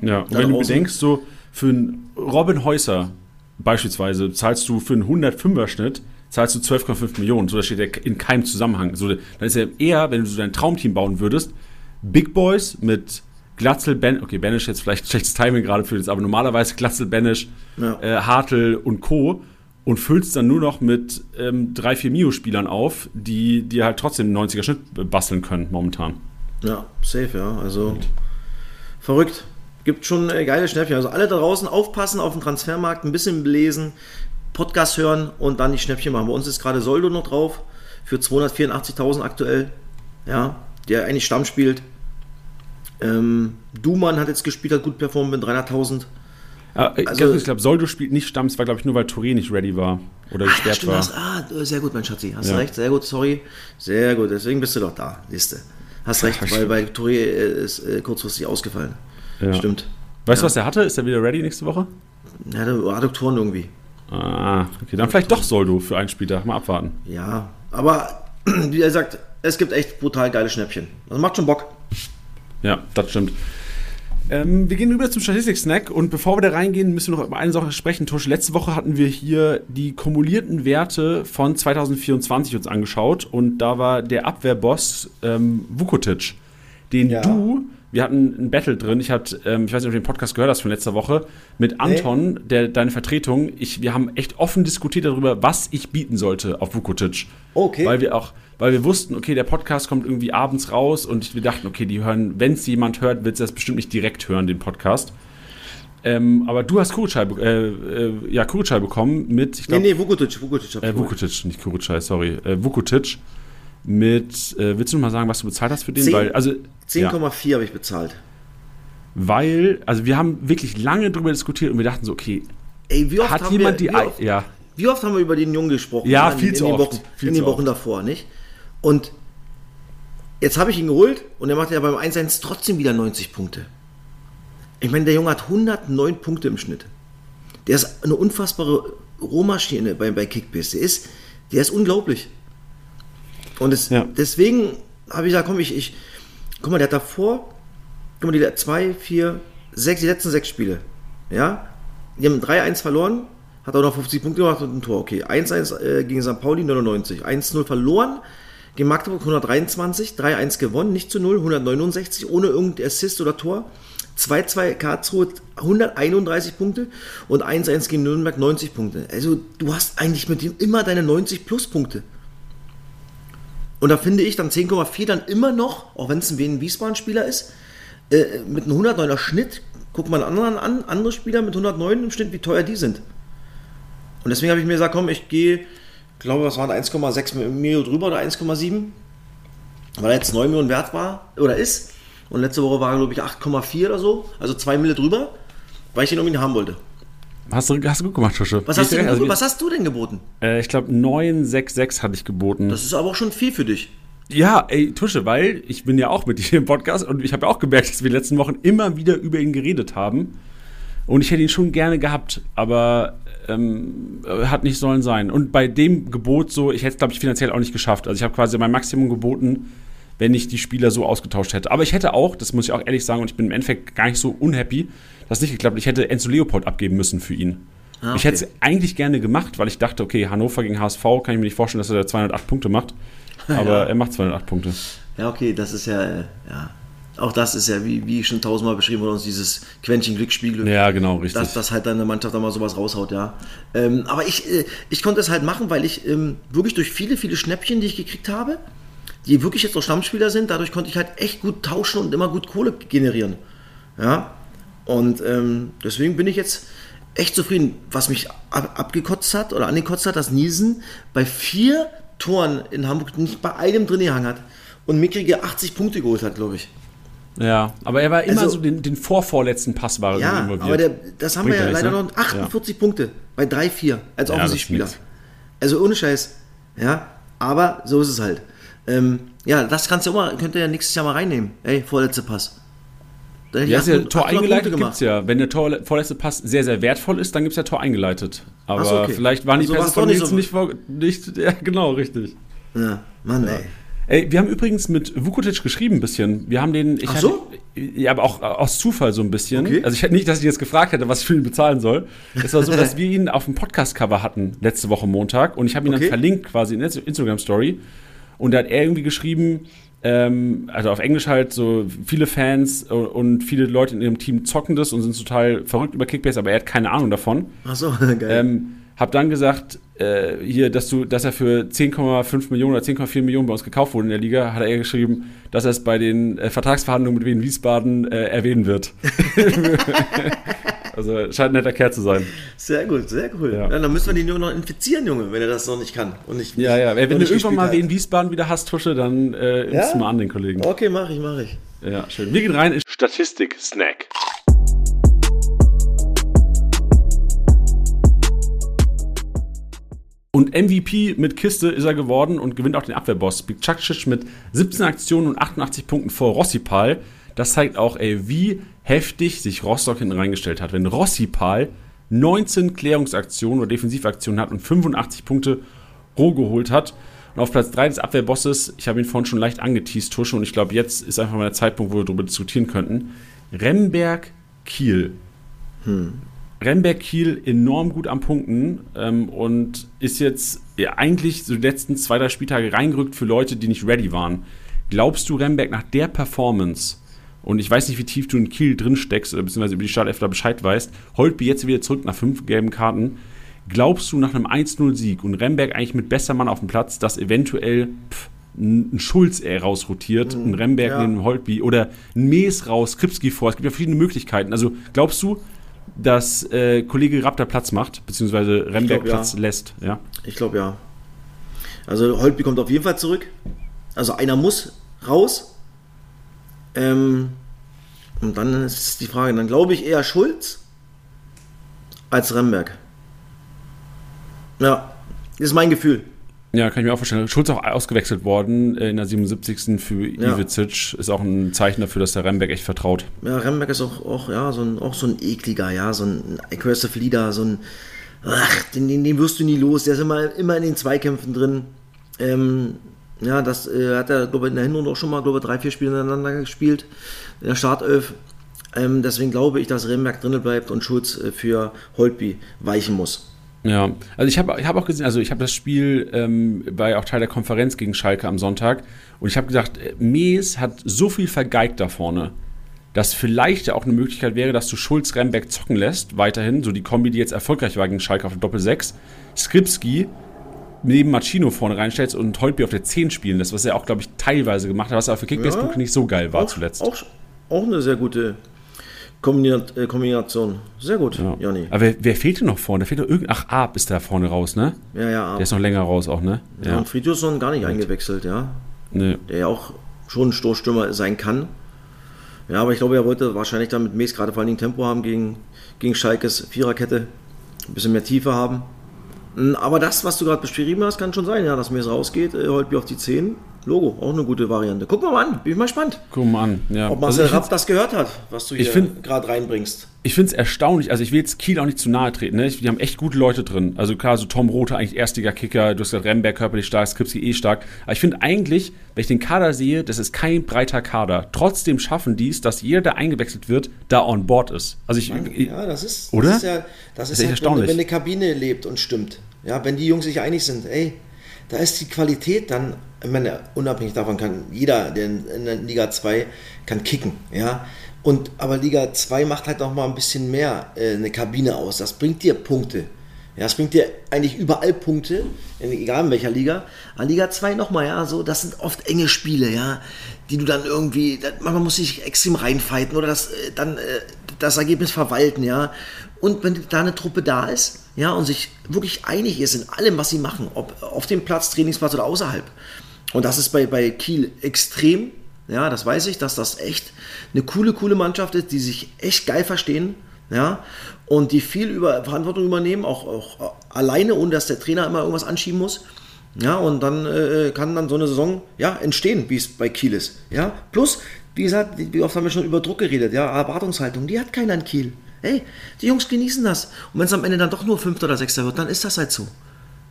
Ja, und wenn du bedenkst, so für einen Robin Häuser beispielsweise zahlst du für einen 105er Schnitt zahlst du 12,5 Millionen. So, das steht ja in keinem Zusammenhang. So, dann ist ja eher, wenn du so dein Traumteam bauen würdest, Big Boys mit Glatzel, Ben, okay, Banish jetzt vielleicht schlechtes Timing gerade für das, aber normalerweise Glatzel, Banish, Ja. äh, Hartl und Co. und füllst dann nur noch mit ähm, drei, vier Mio-Spielern auf, die dir halt trotzdem einen 90er Schnitt basteln können momentan. Ja, safe, ja. Also verrückt. Gibt schon äh, geile Schnäppchen. Also alle da draußen aufpassen auf den Transfermarkt, ein bisschen belesen, Podcast hören und dann die Schnäppchen machen. Bei uns ist gerade Soldo noch drauf für 284.000 aktuell. Ja, der eigentlich Stamm spielt. Ähm, Duman hat jetzt gespielt, hat gut performt mit 300.000. Ja, äh, Also- ich glaube, Soldo spielt nicht Stamm, es war, glaube ich, nur weil Touré nicht ready war oder Ah, ja, gesperrt war. hast, ah, sehr gut, mein Schatzi. Hast Ja. recht, sehr gut, sorry. Sehr gut, deswegen bist du doch da, siehste. Hast recht, Ja, weil bei Touré äh, ist äh, kurzfristig ausgefallen. Ja. Stimmt. Weißt du, was er hatte? Ist er wieder ready nächste Woche? Ja, der Adduktoren irgendwie. Ah, okay, dann vielleicht doch Soldo für einen Spieltag. Mal abwarten. Ja, aber wie er sagt, es gibt echt brutal geile Schnäppchen. Das macht schon Bock. Ja, das stimmt. Ähm, wir gehen rüber zum Statistik-Snack und bevor wir da reingehen, müssen wir noch über eine Sache sprechen. Tusch, letzte Woche hatten wir hier die kumulierten Werte von 2024 uns angeschaut und da war der Abwehrboss ähm, Vukotic, den Ja. du, wir hatten ein Battle drin, ich, hatte, ähm, ich weiß nicht, ob du den Podcast gehört hast von letzter Woche, mit Anton, der, deine Vertretung. Ich, wir haben echt offen diskutiert darüber, was ich bieten sollte auf Vukotic. Okay. Weil wir auch, weil wir wussten, okay, der Podcast kommt irgendwie abends raus und wir dachten, okay, die hören, wenn es jemand hört, wird es das bestimmt nicht direkt hören, den Podcast. Ähm, aber du hast Kurucay, äh, äh, ja, Kurucay bekommen mit, ich Nee, glaube, nee, Vukotic, Vukotic. ich äh. Vukotic, nicht Kurucay, sorry, äh, Vukotic mit, äh, willst du noch mal sagen, was du bezahlt hast für den? Zehn- Weil, also, ja, 10,4 habe ich bezahlt. weil, also wir haben wirklich lange drüber diskutiert und wir dachten so, okay, Ey, wie oft hat haben jemand wir, die, wie oft, ja, wie oft haben wir über den Jungen gesprochen? Ja, in, viel in zu den oft, Wochen, viel in den Wochen oft. davor, nicht? Und jetzt habe ich ihn geholt und er macht ja beim 1-1 trotzdem wieder 90 Punkte. Ich meine, der Junge hat 109 Punkte im Schnitt. Der ist eine unfassbare Rohmaschine bei, bei Kickbase. Der ist, der ist unglaublich. Und es, Ja. deswegen habe ich gesagt, komm, ich, ich, guck mal, der hat davor, guck mal, die zwei, vier, sechs, die letzten sechs Spiele, ja, die haben 3-1 verloren, hat auch noch 50 Punkte gemacht und ein Tor, okay. 1-1 äh, gegen St. Pauli, 99, 1-0 verloren, gegen Magdeburg 123, 3-1 gewonnen, nicht zu 0, 169, ohne irgendein Assist oder Tor. 2-2 Karlsruhe 131 Punkte und 1-1 gegen Nürnberg 90 Punkte. Also du hast eigentlich mit ihm immer deine 90 Pluspunkte. Und da finde ich dann 10,4 dann immer noch, auch wenn es ein Wien Wiesbaden-Spieler ist, äh, mit einem 109er Schnitt, guck mal anderen an, andere Spieler mit 109 im Schnitt, wie teuer die sind. Und deswegen habe ich mir gesagt, komm, ich gehe, glaube, was waren 1,6 Millionen drüber oder 1,7, weil er jetzt 9 Millionen wert war oder ist. Und letzte Woche war glaube ich, 8,4 oder so, also 2 Mille drüber, weil ich ihn irgendwie haben wollte. Hast du, hast du gut gemacht, Tusche. Was hast, du, also, was hast du denn geboten? äh, ich glaube, 966 hatte ich geboten. Das ist aber auch schon viel für dich. Ja, ey, Tusche, weil ich bin ja auch mit dir im Podcast und ich habe ja auch gemerkt, dass wir die letzten Wochen immer wieder über ihn geredet haben. Und ich hätte ihn schon gerne gehabt, aber ähm, hat nicht sollen sein. Und bei dem Gebot so, ich hätte es, glaube ich, finanziell auch nicht geschafft. Also ich habe quasi mein Maximum geboten, wenn ich die Spieler so ausgetauscht hätte. Aber ich hätte auch, das muss ich auch ehrlich sagen, und ich bin im Endeffekt gar nicht so unhappy, dass nicht geklappt Ich hätte Enzo Leopold abgeben müssen für ihn. Ah, okay. Ich hätte es eigentlich gerne gemacht, weil ich dachte, okay, Hannover gegen HSV, kann ich mir nicht vorstellen, dass er da 208 Punkte macht. Aber ja. er macht 208 Punkte. Ja, okay, das ist ja, äh, ja. Auch das ist ja, wie, wie schon tausendmal beschrieben wurde, uns dieses Quäntchen Glücksspiegel. Ja, genau, richtig. Dass, dass halt deine Mannschaft da mal sowas raushaut, ja. Ähm, aber ich, äh, ich konnte es halt machen, weil ich ähm, wirklich durch viele, viele Schnäppchen, die ich gekriegt habe, die wirklich jetzt auch Stammspieler sind, dadurch konnte ich halt echt gut tauschen und immer gut Kohle generieren. Ja. Und ähm, deswegen bin ich jetzt echt zufrieden. Was mich ab, abgekotzt hat oder angekotzt hat, dass Nielsen bei vier Toren in Hamburg nicht bei einem drin gehangen hat und mickrige 80 Punkte geholt hat, glaube ich. Ja, aber er war immer also, so den, den vorvorvorletzten Pass war ja, involviert. aber der, das haben Bringt wir ja leider ne? noch 48 ja. Punkte bei 3-4 als ja, Offensivspieler. Also ohne Scheiß. Ja, aber so ist es halt. Ähm, ja, das kannst du immer, könnt ihr ja nächstes Jahr mal reinnehmen. Ey, vorletzter Pass. Ja, ist ja Tor eingeleitet gibt es ja. Wenn der Tor, vorletzte Pass sehr, sehr wertvoll ist, dann gibt es ja Tor eingeleitet. Aber so, okay. vielleicht waren die also Pässe von nicht, so nicht, nicht, Ja, genau, richtig. Ja, Mann, ey. Ey, wir haben übrigens mit Vukotic geschrieben ein bisschen. Wir haben den. Ich Ach so? Hatte, ja, aber auch aus Zufall so ein bisschen. Okay. Also ich hätte nicht, dass ich jetzt gefragt hätte, was ich für ihn bezahlen soll. Es war so, dass wir ihn auf dem Podcast-Cover hatten letzte Woche Montag und ich habe ihn okay. dann verlinkt quasi in der Instagram-Story. Und da hat er irgendwie geschrieben, ähm, also auf Englisch halt so viele Fans und viele Leute in ihrem Team zocken das und sind total verrückt über Kickbase, aber er hat keine Ahnung davon. Ach so, geil. Ähm, hab dann gesagt, äh, hier, dass du, dass er für 10,5 Millionen oder 10,4 Millionen bei uns gekauft wurde in der Liga, hat er geschrieben, dass er es bei den äh, Vertragsverhandlungen mit Wien Wiesbaden äh, erwähnen wird. also scheint ein netter Kerl zu sein. Sehr gut, sehr cool. Ja. Ja, dann müssen wir den Jungen noch infizieren, Junge, wenn er das noch nicht kann. Und nicht, ja, ja, wenn du irgendwann mal Wien Wiesbaden wieder hast, Tusche, dann äh, ja? mal an den Kollegen. Okay, mach ich, mach ich. Ja, schön. Wir gehen rein in Statistik-Snack. Und MVP mit Kiste ist er geworden und gewinnt auch den Abwehrboss. Bicakcic mit 17 Aktionen und 88 Punkten vor Rossipal. Das zeigt auch, ey, wie heftig sich Rostock hinten reingestellt hat. Wenn Rossipal 19 Klärungsaktionen oder Defensivaktionen hat und 85 Punkte roh geholt hat. Und auf Platz 3 des Abwehrbosses, ich habe ihn vorhin schon leicht angeteased, Tusche, und ich glaube, jetzt ist einfach mal der Zeitpunkt, wo wir darüber diskutieren könnten. Remberg Kiel. Hm. Remberg Kiel enorm gut am Punkten ähm, und ist jetzt ja, eigentlich so die letzten zwei, drei Spieltage reingerückt für Leute, die nicht ready waren. Glaubst du, Remberg nach der Performance, und ich weiß nicht, wie tief du in Kiel drin steckst, oder beziehungsweise über die Startelf da Bescheid weißt, Holtby jetzt wieder zurück nach fünf gelben Karten, glaubst du nach einem 1-0-Sieg und Remberg eigentlich mit besser Mann auf dem Platz, dass eventuell pff, ein Schulz eher rausrotiert, mhm, ein Remberg ja. in Holtby oder ein Mees raus, Kripski vor. Es gibt ja verschiedene Möglichkeiten. Also glaubst du, dass äh, Kollege Raptor Platz macht, beziehungsweise Remberg glaub, Platz ja. lässt. Ja? Ich glaube ja. Also Holtby kommt auf jeden Fall zurück. Also einer muss raus. Ähm, und dann ist die Frage, dann glaube ich eher Schulz als Remberg. Ja, ist mein Gefühl. Ja, kann ich mir auch vorstellen. Schulz auch ausgewechselt worden äh, in der 77. für ja. Ivicic. Ist auch ein Zeichen dafür, dass der Remberg echt vertraut. Ja, Remberg ist auch, auch, ja, so ein, auch so ein ekliger, ja, so ein aggressive Leader, so ein, ach, den, den, den wirst du nie los. Der ist immer, immer in den Zweikämpfen drin. Ähm, ja, das äh, hat er, glaube ich, in der Hinrunde auch schon mal, glaube ich, drei, vier Spiele ineinander gespielt. In der Startelf. Ähm, deswegen glaube ich, dass Remberg drinnen bleibt und Schulz äh, für Holtby weichen muss. Ja, also ich habe ich hab auch gesehen, also ich habe das Spiel, ähm, war ja auch Teil der Konferenz gegen Schalke am Sonntag und ich habe gesagt, äh, Mees hat so viel vergeigt da vorne, dass vielleicht ja auch eine Möglichkeit wäre, dass du Schulz Remberg zocken lässt, weiterhin, so die Kombi, die jetzt erfolgreich war gegen Schalke auf Doppel 6, Skripski neben Machino vorne reinstellst und Holtby auf der 10 spielen lässt, was er auch, glaube ich, teilweise gemacht hat, was aber für Kickbase ja, nicht so geil war auch, zuletzt. Auch, auch eine sehr gute äh, Kombination. Sehr gut, ja. Jani. Aber wer, wer fehlt denn noch vorne? Da fehlt noch irgendein. Ach, Ab ist da vorne raus, ne? Ja, ja. Der ist noch länger raus auch, ne? Ja, ja. und Friedrichsson gar nicht und. eingewechselt, ja. Nee. Der ja auch schon ein Stoßstürmer sein kann. Ja, aber ich glaube, er wollte wahrscheinlich dann mit Mees gerade vor allen Dingen Tempo haben gegen, gegen Schalkes Viererkette. Ein bisschen mehr Tiefe haben. Aber das, was du gerade beschrieben hast, kann schon sein, ja, dass Mees rausgeht, äh, Holtby auf die 10 Logo, auch eine gute Variante. Gucken wir mal an, bin ich mal gespannt. Gucken wir mal an. Ja. Ob Marcel also Rapp das gehört hat, was du hier gerade reinbringst. Ich finde es erstaunlich, also ich will jetzt Kiel auch nicht zu nahe treten, ne? die haben echt gute Leute drin. Also klar, so Tom Rote, eigentlich erstiger Kicker, du hast gesagt, Remberg körperlich stark, Skripski eh stark. Aber ich finde eigentlich, wenn ich den Kader sehe, das ist kein breiter Kader. Trotzdem schaffen die es, dass jeder, der eingewechselt wird, da on board ist. Also ich, ja, das ist, oder? Das ist ja, das ist, das ist halt, erstaunlich. Wenn, wenn eine Kabine lebt und stimmt. Ja, wenn die Jungs sich einig sind, ey, da ist die Qualität dann, ich meine, unabhängig davon kann jeder, der in der Liga 2 kann kicken, ja. Und, aber Liga 2 macht halt noch mal ein bisschen mehr äh, eine Kabine aus. Das bringt dir Punkte. Ja, das bringt dir eigentlich überall Punkte, egal in welcher Liga. An Liga 2 nochmal, ja, so, das sind oft enge Spiele, ja, die du dann irgendwie, man muss sich extrem reinfighten oder das, äh, dann äh, das Ergebnis verwalten, ja. Und wenn da eine Truppe da ist, ja, und sich wirklich einig ist in allem, was sie machen, ob auf dem Platz, Trainingsplatz oder außerhalb. Und das ist bei, bei Kiel extrem, ja, das weiß ich, dass das echt eine coole, coole Mannschaft ist, die sich echt geil verstehen, ja, und die viel über Verantwortung übernehmen, auch, auch alleine, ohne dass der Trainer immer irgendwas anschieben muss. Ja, und dann äh, kann dann so eine Saison ja, entstehen, wie es bei Kiel ist. Ja, plus, wie gesagt, wie oft haben wir schon über Druck geredet, ja, Erwartungshaltung, die hat keiner in Kiel. Hey, die Jungs genießen das. Und wenn es am Ende dann doch nur Fünfter oder Sechster wird, dann ist das halt so.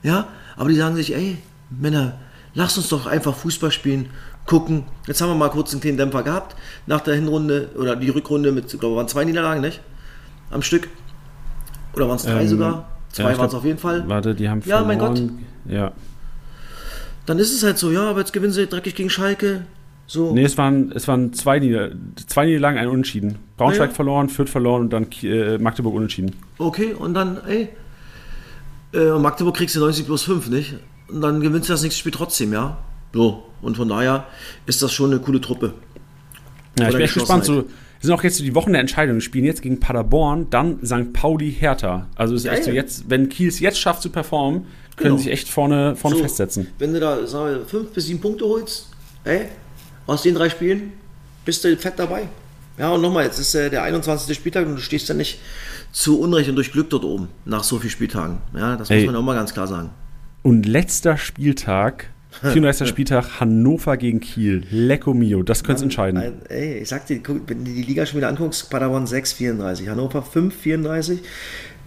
Ja, aber die sagen sich, ey, Männer, lasst uns doch einfach Fußball spielen, gucken. Jetzt haben wir mal kurz einen kleinen Dämpfer gehabt, nach der Hinrunde oder die Rückrunde mit, ich glaube, waren zwei Niederlagen, nicht? Am Stück. Oder waren es drei ähm, sogar? Zwei ja, waren es auf jeden Fall. Warte, die haben Ja, mein Gott. Ja. Dann ist es halt so, ja, aber jetzt gewinnen sie dreckig gegen Schalke. So. Nee, es waren, es waren zwei, Nieder zwei Niederlagen, ein Unentschieden. Braunschweig ja. verloren, Fürth verloren und dann äh, Magdeburg unentschieden. Okay, und dann, ey, äh, Magdeburg kriegst du 90 plus 5, nicht? Und dann gewinnst du das nächste Spiel trotzdem, ja? So, und von daher ist das schon eine coole Truppe. Ja, ich bin echt gespannt. So, sind auch jetzt so die Wochen der Entscheidung. Wir spielen jetzt gegen Paderborn, dann St. Pauli, Hertha. Also ist ja, echt so jetzt, wenn Kiel es jetzt schafft zu performen, können genau. sie sich echt vorne, vorne so, festsetzen. Wenn du da, sagen wir, fünf bis sieben Punkte holst, ey, aus den drei Spielen bist du fett dabei. Ja, und nochmal, jetzt ist äh, der 21. Spieltag und du stehst ja nicht zu Unrecht und durch Glück dort oben, nach so vielen Spieltagen. Ja, das muss Ey. man auch mal ganz klar sagen. Und letzter Spieltag, 34. Spieltag, Hannover gegen Kiel. Lecco mio, das könnte es entscheiden. Ey, ich sag dir, wenn du die Liga schon wieder anguckst, Paderborn 6, 34, Hannover 5, 34,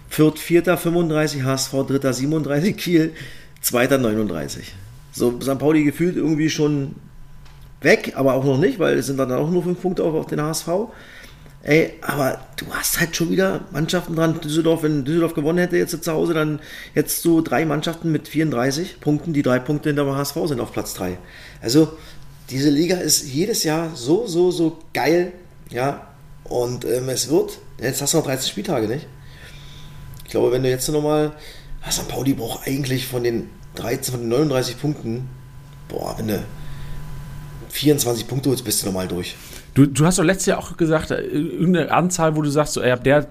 Fürth 4, 35, HSV 3, 37, Kiel 2, 39. So, St. Pauli gefühlt irgendwie schon weg, aber auch noch nicht, weil es sind dann auch nur fünf Punkte auf, auf den HSV. Ey, aber du hast halt schon wieder Mannschaften dran. Düsseldorf, wenn Düsseldorf gewonnen hätte jetzt zu Hause, dann jetzt so drei Mannschaften mit 34 Punkten, die drei Punkte hinter dem HSV sind auf Platz drei. Also diese Liga ist jedes Jahr so, so, so geil, ja. Und ähm, es wird, jetzt hast du noch 30 Spieltage, nicht? Ich glaube, wenn du jetzt nochmal, St. Pauli braucht eigentlich von den 13, von den 39 Punkten, boah, wenn du 24 Punkte holst, bist du nochmal durch. Du, du hast doch letztes Jahr auch gesagt, äh, irgendeine Anzahl, wo du sagst, so, ey, ab, der,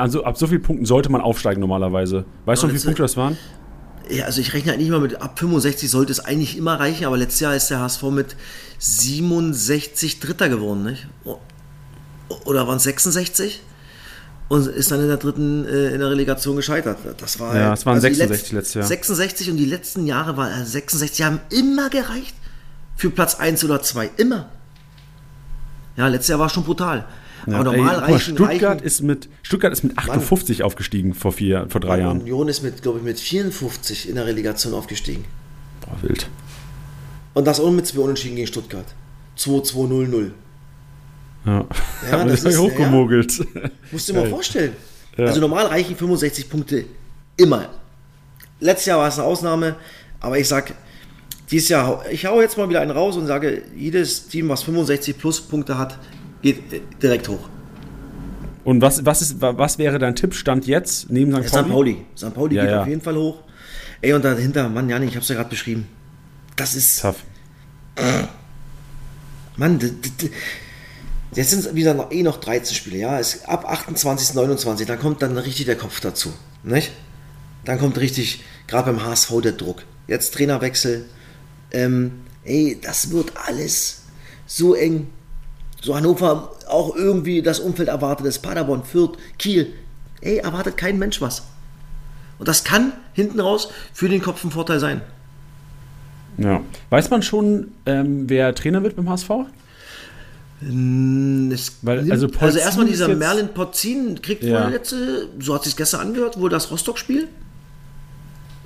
also, ab so vielen Punkten sollte man aufsteigen normalerweise. Weißt du, wie viele Punkte das waren? Ja, also ich rechne eigentlich mal mit, ab 65 sollte es eigentlich immer reichen, aber letztes Jahr ist der HSV mit 67 Dritter geworden, nicht? Oder waren es 66? Und ist dann in der dritten, äh, in der Relegation gescheitert. Das war ja, es waren also 66 letztes Jahr. 66 und die letzten Jahre waren, also 66 haben immer gereicht für Platz 1 oder 2. Immer. Ja, letztes Jahr war schon brutal. Ja, aber normal ey, reichen, Stuttgart, reichen, ist mit, Stuttgart ist mit 58 Mann, aufgestiegen vor, vier, vor drei Jahren. Union ist mit, glaube ich, mit 54 in der Relegation aufgestiegen. Boah, wild. Und das auch mit zwei Unentschieden gegen Stuttgart. 2-2-0-0. Ja, ja das ist hochgemogelt. Ja, musst du dir mal vorstellen. Ja. Also normal reichen 65 Punkte immer. Letztes Jahr war es eine Ausnahme, aber ich sag, dieses Jahr, ich hau jetzt mal wieder einen raus und sage, jedes Team, was 65 plus Punkte hat, geht äh, direkt hoch. Und was, was, ist, was wäre dein Tippstand jetzt neben St. Pauli? St. Pauli. St. Pauli ja, geht ja. auf jeden Fall hoch. Ey, und dahinter, Mann, Janik, ich hab's ja gerade beschrieben. Das ist. Tough. Äh, Mann, jetzt sind es wieder noch, eh noch 13 Spiele, ja. Es, ab 28, 29, dann kommt dann richtig der Kopf dazu. Nicht? Dann kommt richtig, gerade beim HSV, der Druck. Jetzt Trainerwechsel, ähm, ey, das wird alles so eng. So Hannover auch irgendwie das Umfeld erwartet, das Paderborn, Fürth, Kiel. Ey, erwartet kein Mensch was. Und das kann hinten raus für den Kopf ein Vorteil sein. Ja. Weiß man schon, ähm, wer Trainer wird beim HSV? Es Weil, also also, erstmal dieser Merlin Porzin kriegt Ja. wohl jetzt, äh, so hat sich gestern angehört, wohl das Rostock-Spiel.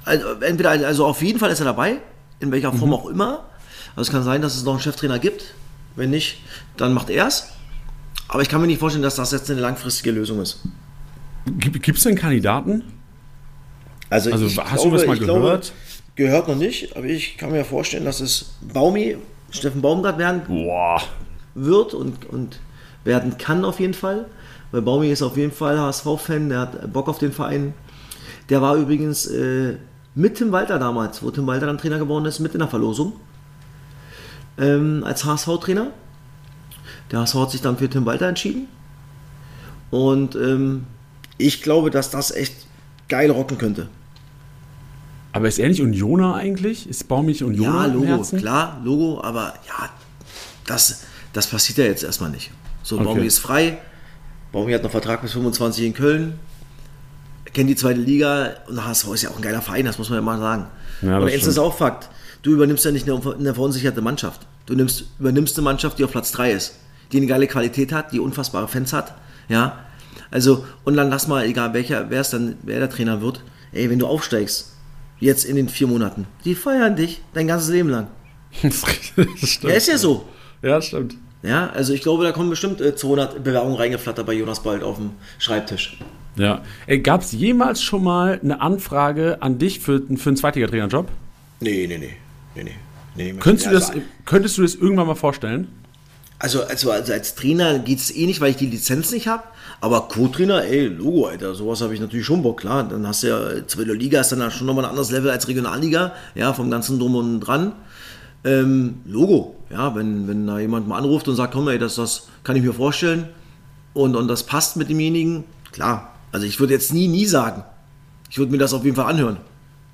Also, entweder, also auf jeden Fall ist er dabei, in welcher Form Mhm. auch immer. Also es kann sein, dass es noch einen Cheftrainer gibt. Wenn nicht, dann macht er es. Aber ich kann mir nicht vorstellen, dass das jetzt eine langfristige Lösung ist. Gibt es denn Kandidaten? Also, Also ich hast du was mal ich glaube, gehört? gehört noch nicht, aber ich kann mir vorstellen, dass es Baumi, Steffen Baumgart werden Boah. wird und, und werden kann auf jeden Fall. Weil Baumi ist auf jeden Fall HSV-Fan, der hat Bock auf den Verein. Der war übrigens äh, mit Tim Walter damals, wo Tim Walter dann Trainer geworden ist, mit in der Verlosung. Ähm, als HSV-Trainer. Der HSV hat sich dann für Tim Walter entschieden. Und ähm, ich glaube, dass das echt geil rocken könnte. Aber ist er nicht Unioner eigentlich? Ist Baum nicht Unioner Ja, Logo, klar, Logo, aber ja, das, das passiert ja jetzt erstmal nicht. So, Okay. Baumi ist frei, Baumi hat noch Vertrag bis 25 in Köln, kennt die zweite Liga und HSV ist ja auch ein geiler Verein, das muss man ja mal sagen. Ja, und stimmt. ist auch Fakt, du übernimmst ja nicht eine, eine verunsicherte Mannschaft. Du nimmst, übernimmst eine Mannschaft, die auf Platz 3 ist, die eine geile Qualität hat, die unfassbare Fans hat, ja. Also, und dann lass mal, egal welcher, wer es dann, wer der Trainer wird, ey, wenn du aufsteigst, jetzt in den vier Monaten, die feiern dich dein ganzes Leben lang. das stimmt. Ja, ist ja so. Ja, das stimmt. Ja, also ich glaube, da kommen bestimmt äh, 200 Bewerbungen reingeflattert bei Jonas Bald auf dem Schreibtisch. Ja. Gab es jemals schon mal eine Anfrage an dich für, für einen Zweitliga-Trainerjob? Nee, nee, nee. nee, nee. nee Könntest, du das, also, könntest du das irgendwann mal vorstellen? also, also, also als Trainer geht es eh nicht, weil ich die Lizenz nicht habe. Aber Co-Trainer, ey, Logo, Alter, sowas habe ich natürlich schon Bock, klar. Dann hast du ja, zweite Liga ist dann schon nochmal ein anderes Level als Regionalliga, ja, vom ganzen Drum und Dran. Ähm, Logo, ja, wenn, wenn da jemand mal anruft und sagt, komm, ey, das, das kann ich mir vorstellen und, und das passt mit demjenigen, klar. Also ich würde jetzt nie, nie sagen. Ich würde mir das auf jeden Fall anhören.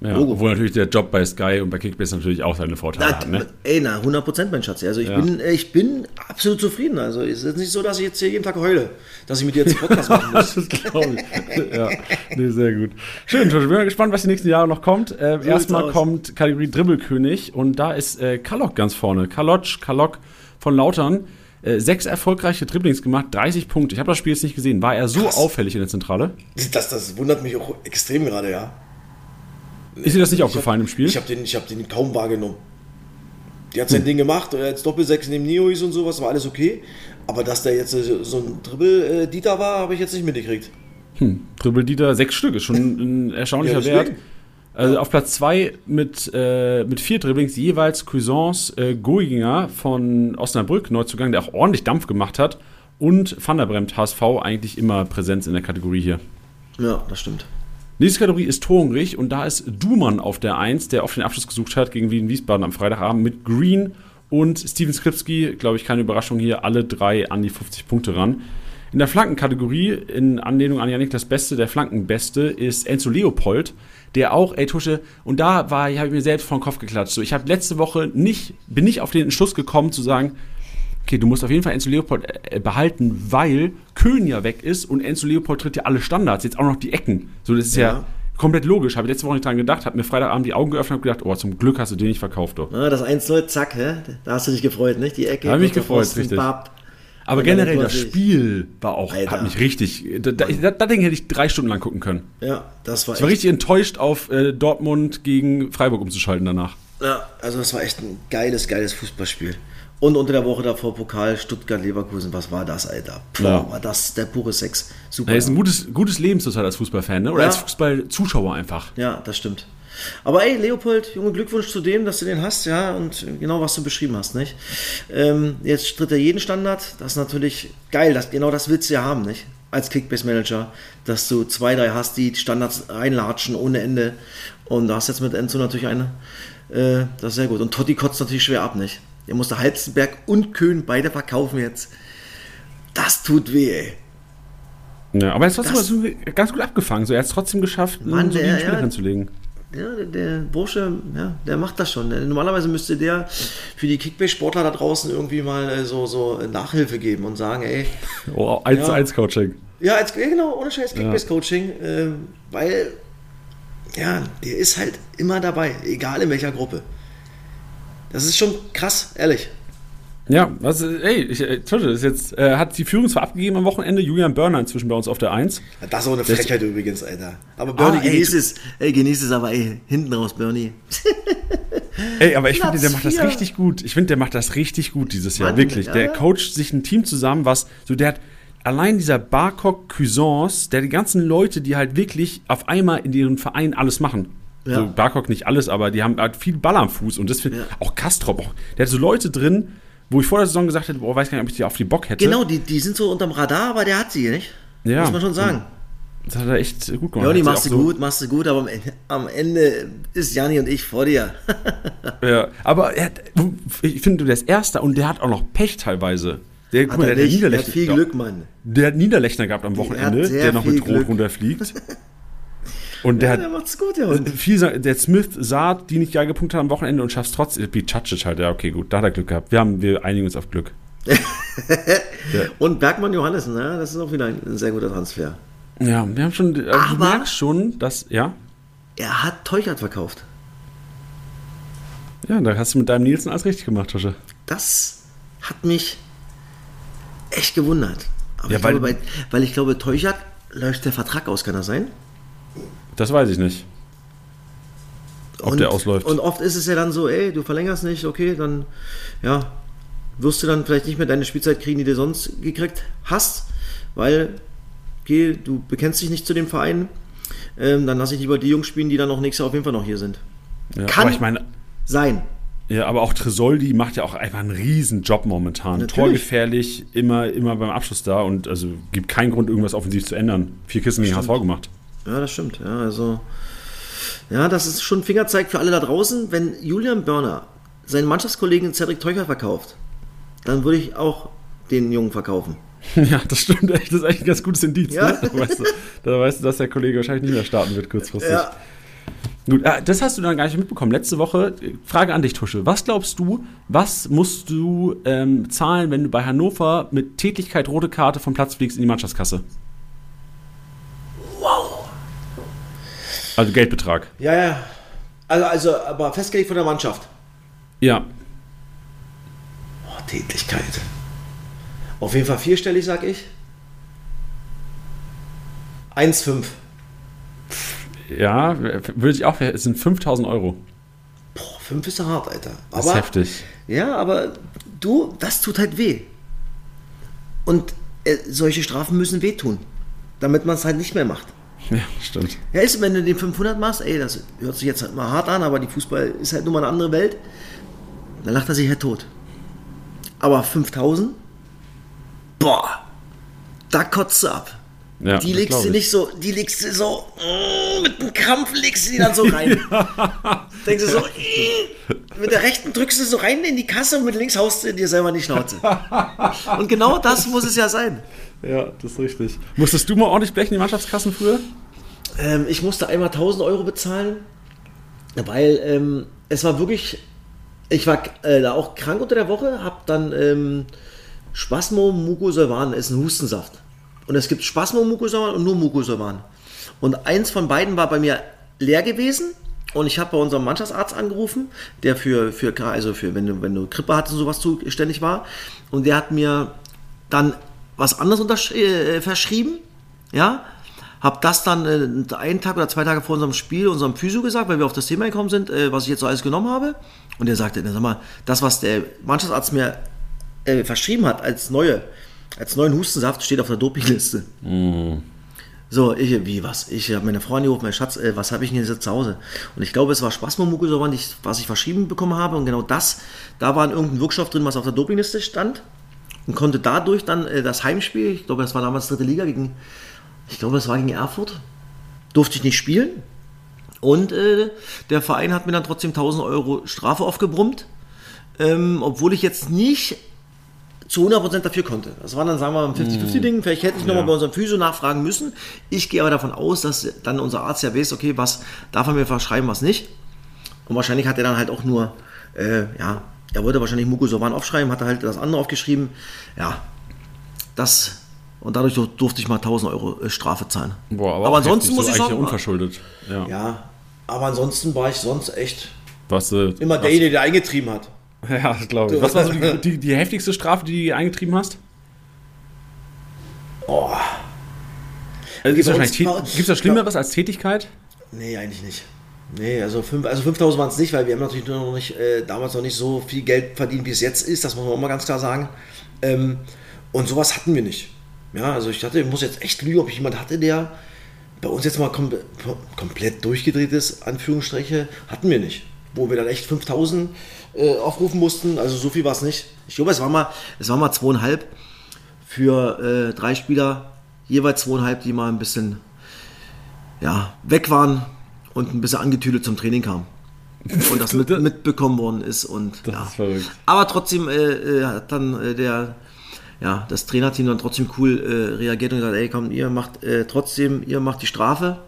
Ja, Logo. obwohl natürlich der Job bei Sky und bei Kickbase natürlich auch seine Vorteile Na, hat. Ne? Ey, na, 100 Prozent, mein Schatz. Also ich, Ja. bin, ich bin absolut zufrieden. Also es ist nicht so, dass ich jetzt hier jeden Tag heule, dass ich mit dir jetzt einen Podcast machen muss. Das glaube ich. ja, nee, sehr gut. Schön, Josh. Ich bin gespannt, was die nächsten Jahre noch kommt. Äh, sieht's erstmal kommt Kategorie Dribbelkönig und da ist äh, Kalok ganz vorne. Kalotsch, Kalok von Lautern. Äh, sechs erfolgreiche Dribblings gemacht, 30 Punkte. Ich habe das Spiel jetzt nicht gesehen. War er so Krass. auffällig in der Zentrale? Das, das wundert mich auch extrem gerade, ja. Ist dir das nicht aufgefallen im Spiel? Ich habe den, ich hab den kaum wahrgenommen. Die hat sein Ding gemacht, er hat Doppelsechs neben Neois und sowas, war alles okay. Aber dass der jetzt äh, so ein Dribbel-Dieter war, habe ich jetzt nicht mitgekriegt. Hm, Dribbel Dieter, sechs Stück, ist schon ein erstaunlicher Ja. Wert. Also auf Platz zwei mit, äh, mit vier Dribblings jeweils Cuisance, äh, Goiginger von Osnabrück, Neuzugang, der auch ordentlich Dampf gemacht hat. Und Van der Bremt, HSV, eigentlich immer Präsenz in der Kategorie hier. Ja, das stimmt. Nächste Kategorie ist torhungrig und da ist Dumann auf der Eins, der auf den Abschluss gesucht hat gegen Wien Wiesbaden am Freitagabend mit Green und Steven Skripski, glaube ich, keine Überraschung hier, alle drei an die 50 Punkte ran. In der Flankenkategorie, in Anlehnung an Janik das Beste, der Flankenbeste, ist Enzo Leopold, der auch, ey Tusche, und da war, habe ich mir selbst vor den Kopf geklatscht. So, ich habe letzte Woche nicht, bin nicht auf den Entschluss gekommen zu sagen, okay, du musst auf jeden Fall Enzo Leopold äh, behalten, weil Köhn ja weg ist und Enzo Leopold tritt ja alle Standards, jetzt auch noch die Ecken. So, das ist ja, Ja. komplett logisch. Habe ich letzte Woche nicht dran gedacht, habe mir Freitagabend die Augen geöffnet und gedacht, oh, zum Glück hast du den nicht verkauft, doch. Ja, das 1-0, zack, hä? da hast du dich gefreut, nicht? Die Ecke. Da hab ich mich gefreut, richtig. bap. Aber generell, das Spiel war auch, Alter. hat mich richtig, da, da, da, das Ding hätte ich drei Stunden lang gucken können. Ja, das war Ich war echt, richtig enttäuscht, auf äh, Dortmund gegen Freiburg umzuschalten danach. ja, also das war echt ein geiles, geiles Fußballspiel. Und unter der Woche davor Pokal Stuttgart-Leverkusen, was war das, Alter? Boah, Ja. war das der pure Sex. Super. Er ist ein gutes, gutes Leben zurzeit als Fußballfan, ne? oder Ja. als Fußballzuschauer einfach. Ja, das stimmt. Aber ey, Leopold, Junge, Glückwunsch zu dem, dass du den hast, ja, und genau was du beschrieben hast, nicht? Ähm, jetzt tritt er jeden Standard, das ist natürlich geil, das, genau das willst du ja haben, nicht? Als Kickbase-Manager, dass du zwei, drei hast, die Standards reinlatschen ohne Ende. Und da hast jetzt mit Enzo natürlich eine, äh, das ist sehr gut. Und Totti kotzt natürlich schwer ab, nicht? Er musste Halzenberg und Köhn beide verkaufen jetzt. Das tut weh, ey. Ja, aber er ist trotzdem Das- so ganz gut abgefangen. So, er hat es trotzdem geschafft, Mann, einen soliden der- ja. hinzulegen. Ja, der, der Bursche, ja, der macht das schon. Normalerweise müsste der für die Kickbase-Sportler da draußen irgendwie mal äh, so, so Nachhilfe geben und sagen, ey, Oh, 1 zu Ja. 1 Coaching. ja, als, genau, ohne Scheiß Kickbase-Coaching, ähm, weil, ja, der ist halt immer dabei, egal in welcher Gruppe. Das ist schon krass, ehrlich. Ja, was, ey, ich, äh, Tosche, ist jetzt, äh, hat die Führung zwar abgegeben am Wochenende, Julian Börner inzwischen bei uns auf der 1. Das ist auch eine Frechheit übrigens, Alter. Aber Bernie, Ah, du- es. Ey, genießt es aber, ey, hinten raus, Bernie. Ey, aber ich finde, der macht das richtig gut. Ich finde, der macht das richtig gut dieses Jahr, Mann, wirklich. ja, der coacht sich ein Team zusammen, was, so der hat, allein dieser Barcock Cuisance, der die ganzen Leute, die halt wirklich auf einmal in ihren Verein alles machen. Ja. So Barcock nicht alles, aber die haben halt viel Ball am Fuß und das finde Ja. auch Kastrop, auch, der hat so Leute drin, wo ich vor der Saison gesagt hätte, boah, weiß gar nicht, ob ich die auf die Bock hätte. Genau, die, die sind so unterm Radar, aber der hat sie, nicht? Ja. Muss man schon sagen. Das hat er echt gut gemacht. Sie machst du so- gut, machst du gut, aber am Ende, am Ende ist Jani und ich vor dir. Ja, aber er hat, ich finde, der ist Erster und der hat auch noch Pech teilweise. Der, guck Hat mal, er der, nicht, der hat viel Glück, Mann. der hat Niederlechner gehabt am Wochenende, der noch mit Rot runterfliegt. Und der Ja, der macht's gut, Hund. viel, der Smith Saat, die nicht geil gepunktet hat am Wochenende und schafft trotzdem, wie Cacic halt, ja, okay, gut, da hat er Glück gehabt. Wir haben, wir einigen uns auf Glück. Und Bergmann Johannessen, ne? das ist auch wieder ein, ein sehr guter Transfer. Ja, wir haben schon, also du Aber- merkst schon, dass, ja, Er hat Teuchert verkauft. ja, da hast du mit deinem Nielsen alles richtig gemacht, Tosche. Das hat mich echt gewundert. Aber Ja, ich weil- glaube, bei, weil ich glaube, Teuchert läuft der Vertrag aus, kann das sein? Das weiß ich nicht. Ob der ausläuft. Und oft ist es ja dann so, ey, du verlängerst nicht, okay, dann, ja, wirst du dann vielleicht nicht mehr deine Spielzeit kriegen, die du sonst gekriegt hast, weil, okay, du bekennst dich nicht zu dem Verein, ähm, dann lass ich lieber die Jungs spielen, die dann noch nächstes Jahr auf jeden Fall noch hier sind. Ja, Kann- aber ich meine, Sein. Ja, aber auch Tresoldi macht ja auch einfach einen riesen Job momentan. Natürlich. Torgefährlich, immer, immer beim Abschluss da und also gibt keinen Grund, irgendwas offensiv zu ändern. Vier Kissen gegen HSV gemacht. Ja, das stimmt. Ja, also, ja, das ist schon ein Fingerzeig für alle da draußen. Wenn Julian Börner seinen Mannschaftskollegen Cedric Teuchert verkauft, dann würde ich auch den Jungen verkaufen. Ja, das stimmt echt. Das ist echt ein ganz gutes Indiz. Ja. Ne? Da, weißt du, da weißt du, dass der Kollege wahrscheinlich nicht mehr starten wird kurzfristig. Ja. Gut, ah, das hast du dann gar nicht mitbekommen. Letzte Woche, Frage an dich, Tusche. Was glaubst du, was musst du ähm, zahlen, wenn du bei Hannover mit Tätigkeit rote Karte vom Platz fliegst in die Mannschaftskasse? Also Geldbetrag. Ja, ja. Also, also, aber festgelegt von der Mannschaft. Ja. Oh, Tätigkeit. Auf jeden Fall vierstellig, sag ich. 1,5. Ja, würde ich auch, es sind 5000 Euro. Boah, 5 ist ja hart, Alter. Das ist heftig. Ja, aber du, das tut halt weh. Und äh, solche Strafen müssen wehtun, damit man es halt nicht mehr macht. Ja, stimmt. Ja, ist, wenn du den 500 machst, ey, das hört sich jetzt halt mal hart an, aber die Fußball ist halt nun mal eine andere Welt. Dann lacht er sich halt tot. Aber 5000? Boah, da kotzt du ab. Ja, Die legst du ich. nicht so, die legst du so, mm, mit einem Krampf legst du die dann so rein. Denkst du so, mm, mit der rechten drückst du so rein in die Kasse und mit links haust du dir selber in die Schnauze. Und genau das muss es ja sein. Ja, das ist richtig. Musstest du mal ordentlich blechen in die Mannschaftskassen früher? Ähm, ich musste einmal 1000 Euro bezahlen, weil ähm, es war wirklich, ich war äh, da auch krank unter der Woche, hab dann ähm, Spasmo Mucosolvan, ist ein Hustensaft. Und es gibt Spasmo Mucosolvan und nur Mucosolvan. Und eins von beiden war bei mir leer gewesen. Und ich habe bei unserem Mannschaftsarzt angerufen, der für, für also für, wenn du, wenn du Grippe hattest und sowas zuständig war. Und der hat mir dann was anderes äh, verschrieben. Ja, hab das dann äh, einen Tag oder zwei Tage vor unserem Spiel unserem Physio gesagt, weil wir auf das Thema gekommen sind, äh, was ich jetzt so alles genommen habe. Und der sagte, sag mal, das, was der Mannschaftsarzt mir äh, verschrieben hat als neue, als neuen Hustensaft, steht auf der Dopingliste. So, ich, wie, was? Ich habe meine Frau angerufen, mein Schatz, äh, was habe ich denn jetzt zu Hause? Und ich glaube, es war Spasmomucosolvan, ich- was ich verschrieben bekommen habe. Und genau das, da war irgendein Wirkstoff drin, was auf der Dopingliste stand. Und konnte dadurch dann äh, das Heimspiel, ich glaube, das war damals dritte Liga gegen, ich glaube, das war gegen Erfurt, durfte ich nicht spielen. Und äh, der Verein hat mir dann trotzdem 1000 Euro Strafe aufgebrummt, ähm, obwohl ich jetzt nicht zu 100% dafür konnte. Das war dann, sagen wir mal, ein 50-50-Ding. Vielleicht hätte ich nochmal Ja. bei unserem Physio nachfragen müssen. Ich gehe aber davon aus, dass dann unser Arzt ja weiß, okay, was darf er mir verschreiben, was nicht. Und wahrscheinlich hat er dann halt auch nur, äh, ja, er wollte wahrscheinlich Mucosolvan aufschreiben, hat er halt das andere aufgeschrieben. Ja, das, und dadurch dur- durfte ich mal 1000 Euro äh, Strafe zahlen. Boah, aber auch ansonsten muss so ich eigentlich sagen, unverschuldet. Ja. ja, aber ansonsten war ich sonst echt Was, äh, immer derjenige, der eingetrieben hat. Ja, das glaube ich. Was war so die, die, die heftigste Strafe, die du eingetrieben hast? Oh. Also Gibt es Gibt's da Schlimmeres als Tätigkeit? Nee, eigentlich nicht. Nee, also, also 5000 waren es nicht, weil wir haben natürlich noch nicht, äh, damals noch nicht so viel Geld verdient, wie es jetzt ist. Das muss man auch mal ganz klar sagen. Ähm, und sowas hatten wir nicht. Ja, also ich hatte, ich muss jetzt echt lügen, ob ich jemand hatte, der bei uns jetzt mal kom komplett durchgedreht ist, Anführungsstriche, hatten wir nicht. Wo wir dann echt 5000 äh, aufrufen mussten. Also so viel war es nicht. Ich glaube, es war mal, es war mal zweieinhalb für äh, drei Spieler, jeweils zweieinhalb, die mal ein bisschen ja, weg waren und ein bisschen angetüdelt zum Training kamen. Und das mit, mitbekommen worden ist. Und, Das ja. ist verrückt. Aber trotzdem äh, äh, hat dann äh, der, ja, das Trainerteam dann trotzdem cool äh, reagiert und gesagt, ey komm, ihr macht äh, trotzdem, ihr macht die Strafe.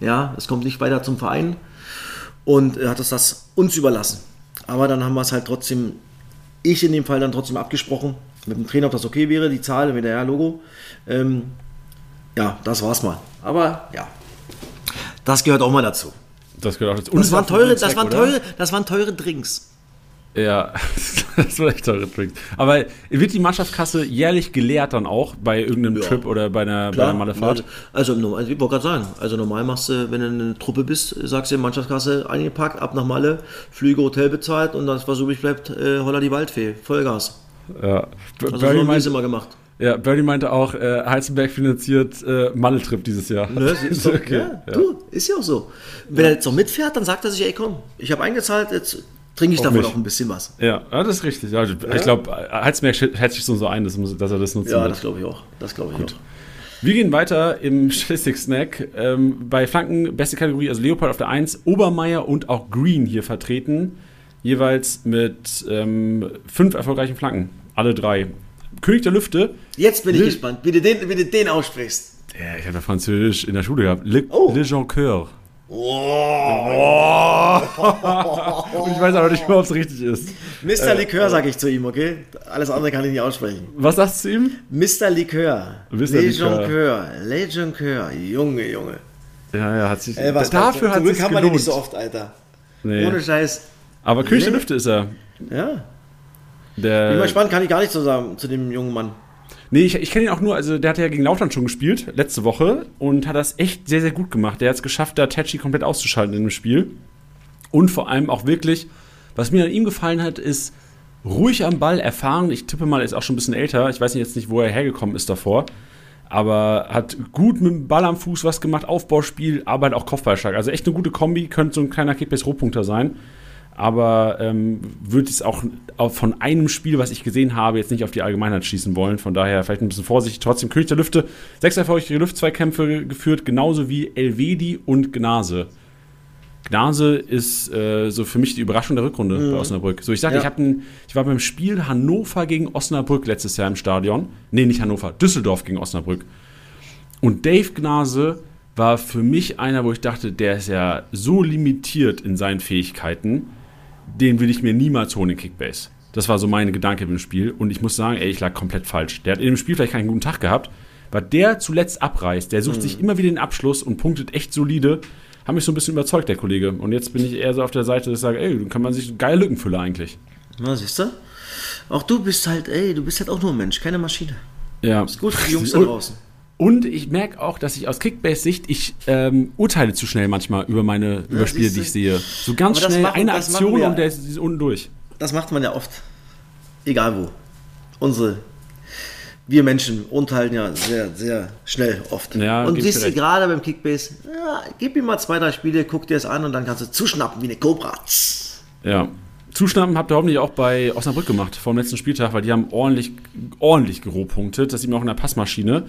Ja, es kommt nicht weiter zum Verein. Und äh, hat es das uns überlassen. Aber dann haben wir es halt trotzdem, ich in dem Fall dann trotzdem abgesprochen, mit dem Trainer, ob das okay wäre, die Zahl, mit der ja, Logo. Ähm, ja, das war's mal. Aber ja, das gehört auch mal dazu. Das gehört auch dazu. Das waren ist auch teure, ein das Zweck, waren teure, das waren teure Drinks. Ja, das war echt teure Drinks. Aber wird die Mannschaftskasse jährlich geleert dann auch bei irgendeinem Ja. Trip oder bei einer, bei einer Mallefahrt? Also, Normal- ich wollte gerade sagen, also normal machst du, wenn du eine Truppe bist, sagst du Mannschaftskasse eingepackt, ab nach Malle, Flüge, Hotel bezahlt und das, was übrig bleibt, äh, Holla die Waldfee, Vollgas. Ja. Also so Barry, haben wir es immer gemacht. ja, Barry meinte auch, äh, Heizenberg finanziert äh, Malle-Trip dieses Jahr. Ne, ist doch, Okay, ja, du, ist ja auch so. Wenn er jetzt noch mitfährt, dann sagt er sich, ey komm, ich habe eingezahlt, jetzt trinke ich Auf davon mich. auch ein bisschen was. Ja, das ist richtig. Ja, Ich glaube, Heizenberg schätzt sich so ein, dass, dass er das nutzen Ja, wird. das glaube ich auch. Das glaube ich auch. Wir gehen weiter im Statistik-Snack. Ähm, bei Flanken, beste Kategorie, also Leopold auf der 1, Obermeier und auch Green hier vertreten. Jeweils mit ähm, fünf erfolgreichen Flanken. Alle drei. König der Lüfte. Jetzt bin ich Le- gespannt, wie du den, wie du den aussprichst. Ja, ich habe ja Französisch in der Schule gehabt. Le, Oh. Le Jonqueur. Oh. Und ich weiß aber nicht mehr, ob es richtig ist. Mr. Likör, sage ich zu ihm, okay? Alles andere kann ich nicht aussprechen. Was sagst du zu ihm? Mr. Likör. Mr. Le Likör. Jonqueur. Le Jonqueur. Junge, Junge. Ja, ja, hat sich. Ey, was dafür hat sich gelohnt. nicht so oft, Alter. Nee. Ohne Scheiß. Aber König der Le- Lüfte ist er. Ja. Der, Bin mal gespannt, kann ich gar nicht so sagen zu dem jungen Mann. Nee, ich, ich kenne ihn auch nur, also der hat ja gegen Lautern schon gespielt, letzte Woche, und hat das echt sehr, sehr gut gemacht. Der hat es geschafft, da Tachi komplett auszuschalten in dem Spiel. Und vor allem auch wirklich, was mir an ihm gefallen hat, ist ruhig am Ball, erfahren. Ich tippe mal, er ist auch schon ein bisschen älter. Ich weiß jetzt nicht, wo er hergekommen ist davor. Aber hat gut mit dem Ball am Fuß was gemacht, Aufbauspiel, halt auch Kopfballstark. Also echt eine gute Kombi, könnte so ein kleiner Kickbase-Rohpunkter sein. Aber ähm, würde es auch, auch von einem Spiel, was ich gesehen habe, jetzt nicht auf die Allgemeinheit schießen wollen. Von daher vielleicht ein bisschen vorsichtig. Trotzdem König der Lüfte. Sechs erfolgreiche Luftzweikämpfe geführt, genauso wie Elvedi und Gnase. Gnase ist äh, so für mich die Überraschung der Rückrunde bei Osnabrück. So, ich sage, Ja. ich, ich war beim Spiel Hannover gegen Osnabrück letztes Jahr im Stadion. Nee, nicht Hannover, Düsseldorf gegen Osnabrück. Und Dave Gnase war für mich einer, wo ich dachte, der ist ja so limitiert in seinen Fähigkeiten, den will ich mir niemals holen in Kickbase. Das war so mein Gedanke im Spiel. Und ich muss sagen, ey, ich lag komplett falsch. Der hat in dem Spiel vielleicht keinen guten Tag gehabt, weil der zuletzt abreißt. Der sucht sich immer wieder den Abschluss und punktet echt solide. Hat mich so ein bisschen überzeugt, der Kollege. Und jetzt bin ich eher so auf der Seite, dass ich sage, ey, dann kann man sich geile Lückenfüller eigentlich. Na, siehst du? Auch du bist halt, ey, du bist halt auch nur ein Mensch, keine Maschine. Ja. Ist gut für die Jungs da draußen. Und ich merke auch, dass ich aus Kickbase-Sicht, ich ähm, urteile zu schnell manchmal über meine über Spiele, die ich sehe. So ganz schnell machen- eine Aktion und der ist, unten durch. Das macht man ja oft. Egal wo. Unsere, wir Menschen urteilen ja sehr, sehr schnell oft. Ja, und siehst du gerade beim Kickbase, ja, gib ihm mal zwei, drei Spiele, guck dir es an und dann kannst du zuschnappen wie eine Cobra. Ja. Zuschnappen habt ihr hoffentlich auch bei Osnabrück gemacht vor dem letzten Spieltag, weil die haben ordentlich, ordentlich gerohpunktet. Das sieht man auch in der Passmaschine.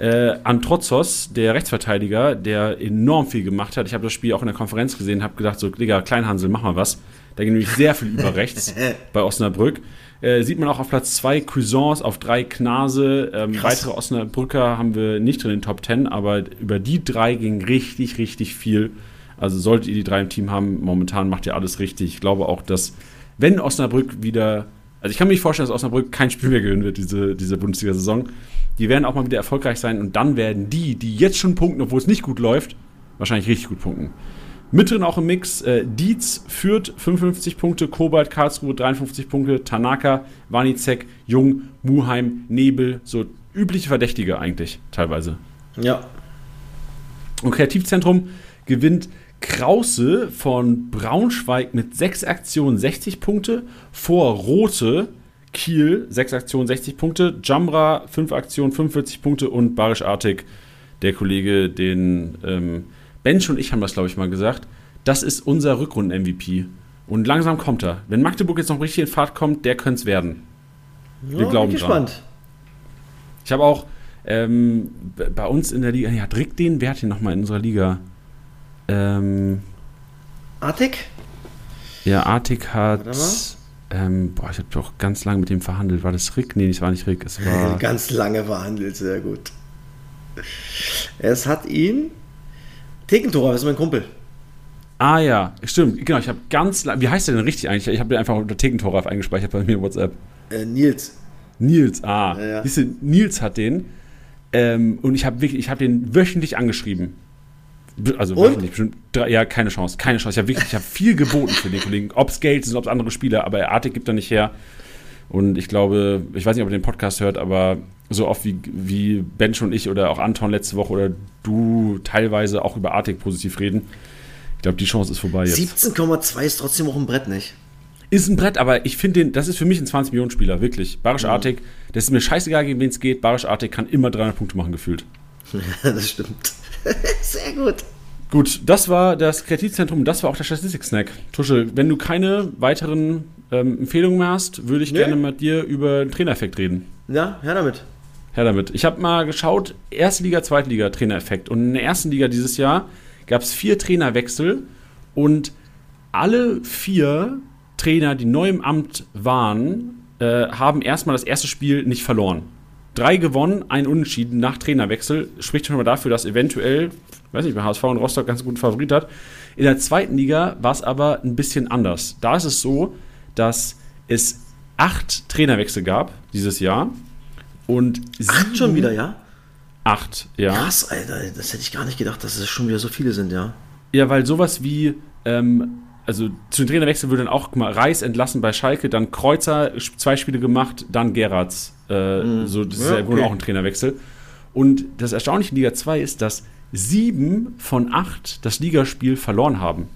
Äh, Antrozos, der Rechtsverteidiger, der enorm viel gemacht hat. Ich habe das Spiel auch in der Konferenz gesehen, habe gedacht, so, Digga, Kleinhansel, mach mal was. Da ging nämlich sehr viel über rechts bei Osnabrück. Äh, sieht man auch auf Platz 2 Cuisance, auf 3 Knase. Ähm, weitere Osnabrücker haben wir nicht drin in den Top 10, aber über die drei ging richtig, richtig viel. Also solltet ihr die drei im Team haben, momentan macht ihr alles richtig. Ich glaube auch, dass wenn Osnabrück wieder, also ich kann mir nicht vorstellen, dass Osnabrück kein Spiel mehr gewinnen wird, diese, diese Bundesliga-Saison. Die werden auch mal wieder erfolgreich sein und dann werden die, die jetzt schon punkten, obwohl es nicht gut läuft, wahrscheinlich richtig gut punkten. Mit drin auch im Mix, äh, Dietz führt 55 Punkte, Kobalt, Karlsruhe 53 Punkte, Tanaka, Wanizek, Jung, Muheim, Nebel, so übliche Verdächtige eigentlich teilweise. Ja. Und Kreativzentrum gewinnt Krause von Braunschweig mit 6 Aktionen 60 Punkte, vor Rote Kiel 6 Aktionen 60 Punkte, Jamra 5 Aktionen 45 Punkte und Barisch Artig, der Kollege, den ähm, Bench und ich haben das, glaube ich, mal gesagt, das ist unser Rückrunden-MVP. Und langsam kommt er. Wenn Magdeburg jetzt noch richtig in Fahrt kommt, der könnte es werden. Wir ja, glauben bin dran. gespannt. Ich habe auch ähm, bei uns in der Liga, ja, Drick den, wer hat den nochmal in unserer Liga? Ähm, Artig? ja, Artik hat. Ähm, boah, ich habe doch ganz lange mit dem verhandelt. War das Rick? Nee, das war nicht Rick. Es war. Ganz lange verhandelt, sehr gut. Es hat ihn. Tekentora, das ist mein Kumpel. ah ja, stimmt. Genau, ich habe ganz lange. Wie heißt der denn richtig eigentlich? Ich habe den einfach unter Tekentoraf eingespeichert bei mir in WhatsApp. Äh, Nils. Nils, ah. Ja, ja. Nils hat den. Ähm, und ich habe wirklich, ich habe den wöchentlich angeschrieben. Also Und? bestimmt drei, ja, keine Chance, keine Chance. Ich habe wirklich, ich habe viel geboten für den Kollegen. Ob es Geld ist, ob es andere Spieler, aber Artig gibt er nicht her. Und ich glaube, ich weiß nicht, ob ihr den Podcast hört, aber so oft wie, wie Bench und ich oder auch Anton letzte Woche oder du teilweise auch über Artig positiv reden. Ich glaube, die Chance ist vorbei jetzt. 17,2 ist trotzdem auch ein Brett, nicht? Ist ein Brett, aber ich finde den, das ist für mich ein 20-Millionen-Spieler, wirklich. Barisch Artig, das ist mir scheißegal, gegen wen es geht. Barisch Artig kann immer 300 Punkte machen, gefühlt. das stimmt. Sehr gut. Gut, das war das Kreativzentrum, das war auch der Statistik-Snack. Tusche, wenn du keine weiteren ähm, Empfehlungen mehr hast, würde ich Nee. gerne mit dir über den Trainereffekt reden. Ja, her damit. Her damit. Ich habe mal geschaut, erste Liga, zweite Liga Trainereffekt. Und in der ersten Liga dieses Jahr gab es vier Trainerwechsel und alle vier Trainer, die neu im Amt waren, äh, haben erstmal das erste Spiel nicht verloren. Drei gewonnen, ein Unentschieden nach Trainerwechsel. Spricht schon mal dafür, dass eventuell, weiß nicht, bei HSV und Rostock ganz guten Favorit hat. In der zweiten Liga war es aber ein bisschen anders. Da ist es so, dass es acht Trainerwechsel gab dieses Jahr. Und Acht schon wieder, ja? Acht, ja. Krass, Alter. Das hätte ich gar nicht gedacht, dass es schon wieder so viele sind, ja. Ja, weil sowas wie, ähm, also zu den Trainerwechseln würde dann auch mal, Reis entlassen bei Schalke, dann Kreuzer zwei Spiele gemacht, dann Gerrards. Äh, So, das ist Ja, ja wohl okay. auch ein Trainerwechsel. Und das Erstaunliche in Liga 2 ist, dass sieben von acht das Ligaspiel verloren haben.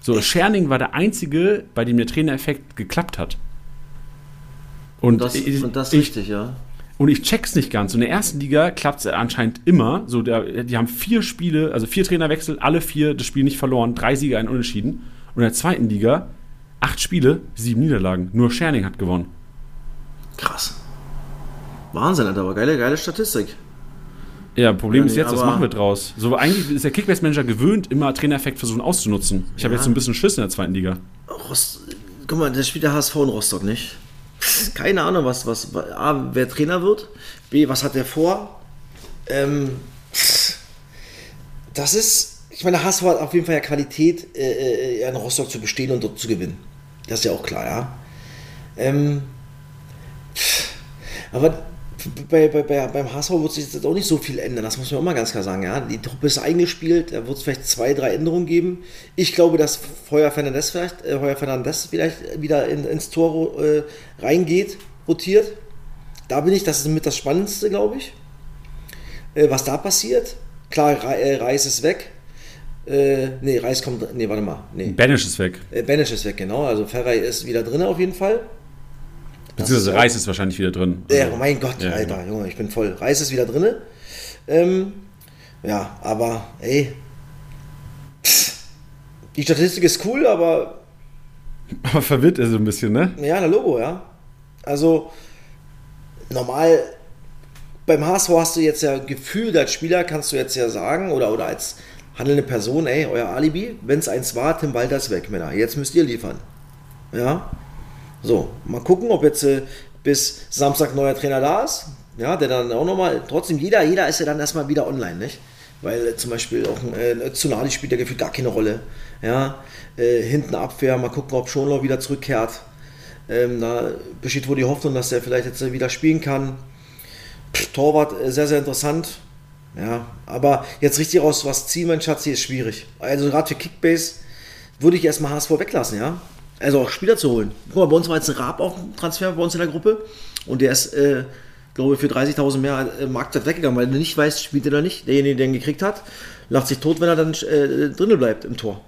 So, Scherning war der einzige, bei dem der Trainereffekt geklappt hat. Und, Das, ich, und das ich, richtig, ja. und ich check's nicht ganz. Und in der ersten Liga klappt es anscheinend immer. So, der, die haben vier Spiele, also vier Trainerwechsel, alle vier das Spiel nicht verloren, drei Sieger, ein Unentschieden. Und in der zweiten Liga acht Spiele, sieben Niederlagen. Nur Scherning hat gewonnen. Krass. Wahnsinn, Alter, aber geile, geile Statistik. Ja, Problem Ja, ist jetzt, was machen wir draus? So, eigentlich ist der Kickbase-Manager gewöhnt, immer Trainereffekt versuchen auszunutzen. Ich habe Ja. jetzt so ein bisschen Schiss in der zweiten Liga. Rost Guck mal, das spielt der HSV in Rostock nicht. Keine Ahnung, was, was, A, wer Trainer wird, B, was hat der vor? Ähm, das ist, ich meine, der HSV hat auf jeden Fall ja Qualität, äh, äh, in Rostock zu bestehen und dort zu gewinnen. Das ist ja auch klar, ja. Ähm, aber bei, bei, bei, beim HSV wird sich jetzt auch nicht so viel ändern, das muss man auch mal ganz klar sagen. Ja? Die Truppe ist eingespielt, da wird es vielleicht zwei, drei Änderungen geben. Ich glaube, dass Heuer Fernandes vielleicht, äh, Heuer Fernandes vielleicht wieder in, ins Tor äh, reingeht, rotiert. Da bin ich, das ist mit das Spannendste, glaube ich. Äh, was da passiert. Klar, Re äh, Reis ist weg. Äh, nee, Reis kommt, nee, warte mal. Nee. Banish ist weg. Äh, Benisch ist weg, genau. Also Ferrei ist wieder drin auf jeden Fall. Beziehungsweise Reis ist wahrscheinlich wieder drin. ja, Also, mein Gott, ja, Alter, genau. Junge, ich bin voll. Reis ist wieder drinne. Ähm, ja, aber, ey. Die Statistik ist cool, aber Aber verwirrt er so ein bisschen, ne? ja, der Logo, ja. Also, normal, beim HSV hast du jetzt ja Gefühl, als Spieler kannst du jetzt ja sagen, oder, oder als handelnde Person, ey, euer Alibi, wenn es eins war, Tim Walter ist weg, Männer. Jetzt müsst ihr liefern. Ja. So, mal gucken, ob jetzt äh, bis Samstag neuer Trainer da ist. Ja, der dann auch nochmal, trotzdem, jeder, jeder ist ja dann erstmal wieder online, nicht? Weil äh, zum Beispiel auch ein äh, Tsunami spielt ja gefühlt gar keine Rolle. Ja, äh, hinten Abwehr, mal gucken, ob Schonlau wieder zurückkehrt. Ähm, da besteht wohl die Hoffnung, dass er vielleicht jetzt äh, wieder spielen kann. Pff, Torwart, äh, sehr, sehr interessant. Ja, aber jetzt richtig raus, was ziehen, mein Schatz, hier ist schwierig. Also gerade für Kickbase würde ich erstmal HSV weglassen, ja. Also auch Spieler zu holen. Guck mal, bei uns war jetzt ein Raab auf dem Transfer bei uns in der Gruppe und der ist, äh, glaube ich, für 30.000 mehr äh, Marktwert weggegangen, weil du nicht weißt, spielt er oder nicht. Derjenige, der ihn gekriegt hat, lacht sich tot, wenn er dann äh, drinnen bleibt im Tor.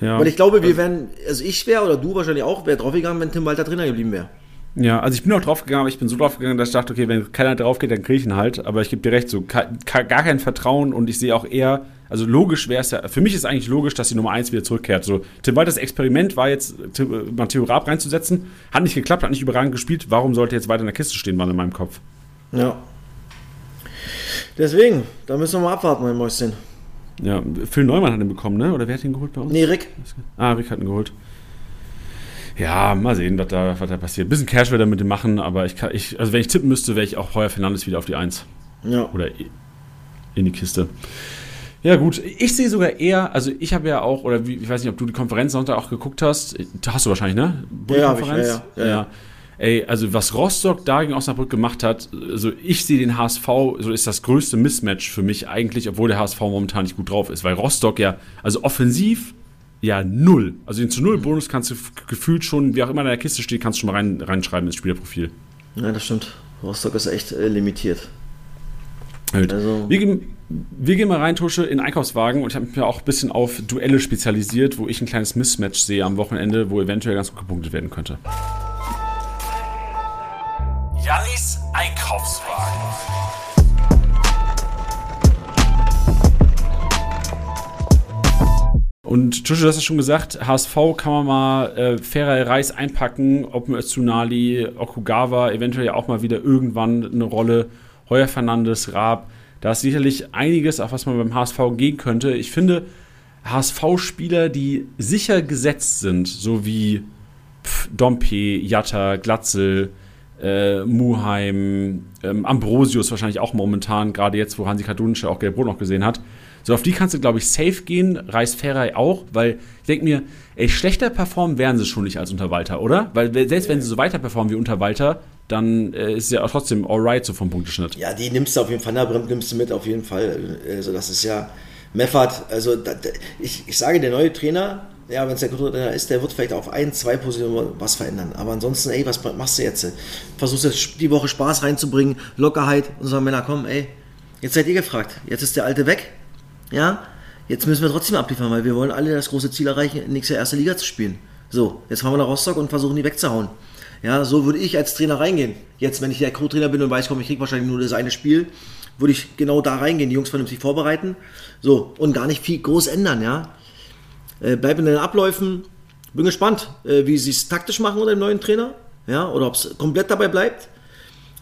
Ja. Weil ich glaube, wir wären, also ich wäre oder du wahrscheinlich auch, wäre draufgegangen, wenn Tim Walter Trainer geblieben wäre. Ja, also ich bin auch draufgegangen, aber ich bin so draufgegangen, dass ich dachte, okay, wenn keiner drauf geht, dann kriege ich ihn halt. Aber ich gebe dir recht, so gar kein Vertrauen und ich sehe auch eher, also logisch wäre es ja, für mich ist eigentlich logisch, dass die Nummer 1 wieder zurückkehrt. So, Tim Walters Experiment war jetzt, Matteo Raab reinzusetzen, hat nicht geklappt, hat nicht überragend gespielt. Warum sollte jetzt weiter in der Kiste stehen, war in meinem Kopf. Ja. Deswegen, da müssen wir mal abwarten, mein Mäuschen. Ja, Phil Neumann hat ihn bekommen, ne? Oder wer hat ihn geholt bei uns? Nee, Rick. Ah, Rick hat ihn geholt. Ja, mal sehen, was da, was da passiert. Ein bisschen Cash wird er mit dem machen, aber ich kann, ich, also wenn ich tippen müsste, wäre ich auch Heuer Fernandes wieder auf die 1. Ja. Oder in die Kiste. Ja, gut. Ich sehe sogar eher, also ich habe ja auch, oder wie, ich weiß nicht, ob du die Konferenz Sonntag auch geguckt hast. Hast du wahrscheinlich, ne? Ja, ich, ja, ja, ja, ja. Ey, also was Rostock da gegen Osnabrück gemacht hat, also ich sehe den HSV, so ist das größte Mismatch für mich eigentlich, obwohl der HSV momentan nicht gut drauf ist, weil Rostock ja, also offensiv ja null. Also den zu null Bonus kannst du gefühlt schon, wie auch immer in der Kiste steht, kannst du schon mal rein, reinschreiben ins Spielerprofil. Ja, das stimmt. Rostock ist echt äh, limitiert. Also. Wir, gehen, wir gehen mal rein, Tusche, in Einkaufswagen und ich habe mich auch ein bisschen auf Duelle spezialisiert, wo ich ein kleines Mismatch sehe am Wochenende, wo eventuell ganz gut gepunktet werden könnte. Jannis Einkaufswagen. Und Tusche, du hast es schon gesagt, HSV kann man mal äh, fairer Reis einpacken, ob Tsunali, Okugawa, eventuell auch mal wieder irgendwann eine Rolle, Heuer Fernandes, Raab. Da ist sicherlich einiges, auf was man beim HSV gehen könnte. Ich finde, HSV-Spieler, die sicher gesetzt sind, so wie Pff, Dompe, Jatta, Glatzel, äh, Muheim, ähm, Ambrosius wahrscheinlich auch momentan, gerade jetzt, wo Hansi Kadunische auch Gelb-Rot noch gesehen hat. So, auf die kannst du, glaube ich, safe gehen. Reis Ferrei auch, weil ich denke mir, ey, schlechter performen werden sie schon nicht als unter Walter, oder? Weil selbst wenn sie so weiter performen wie unter Walter, dann äh, ist es ja auch trotzdem alright so vom Punkteschnitt. Ja, die nimmst du auf jeden Fall, Vanderbremp nimmst du mit auf jeden Fall. Also das ist ja Meffert, also da, da, ich, ich sage, der neue Trainer, ja, wenn es der Kulturtrainer ist, der wird vielleicht auf ein, zwei Positionen was verändern. Aber ansonsten, ey, was machst du jetzt? Versuchst jetzt die Woche Spaß reinzubringen, Lockerheit und sagen Männer, komm, ey, jetzt seid ihr gefragt. Jetzt ist der Alte weg. Ja, jetzt müssen wir trotzdem abliefern, weil wir wollen alle das große Ziel erreichen, in nächste erste Liga zu spielen. So, jetzt fahren wir nach Rostock und versuchen die wegzuhauen. Ja, so würde ich als Trainer reingehen. Jetzt, wenn ich der Co-Trainer bin und weiß, komm, ich kriege wahrscheinlich nur das eine Spiel, würde ich genau da reingehen, die Jungs vernünftig vorbereiten. So, und gar nicht viel groß ändern, ja. Äh, bleib in den Abläufen. Bin gespannt, äh, wie sie es taktisch machen unter dem neuen Trainer. Ja, oder ob es komplett dabei bleibt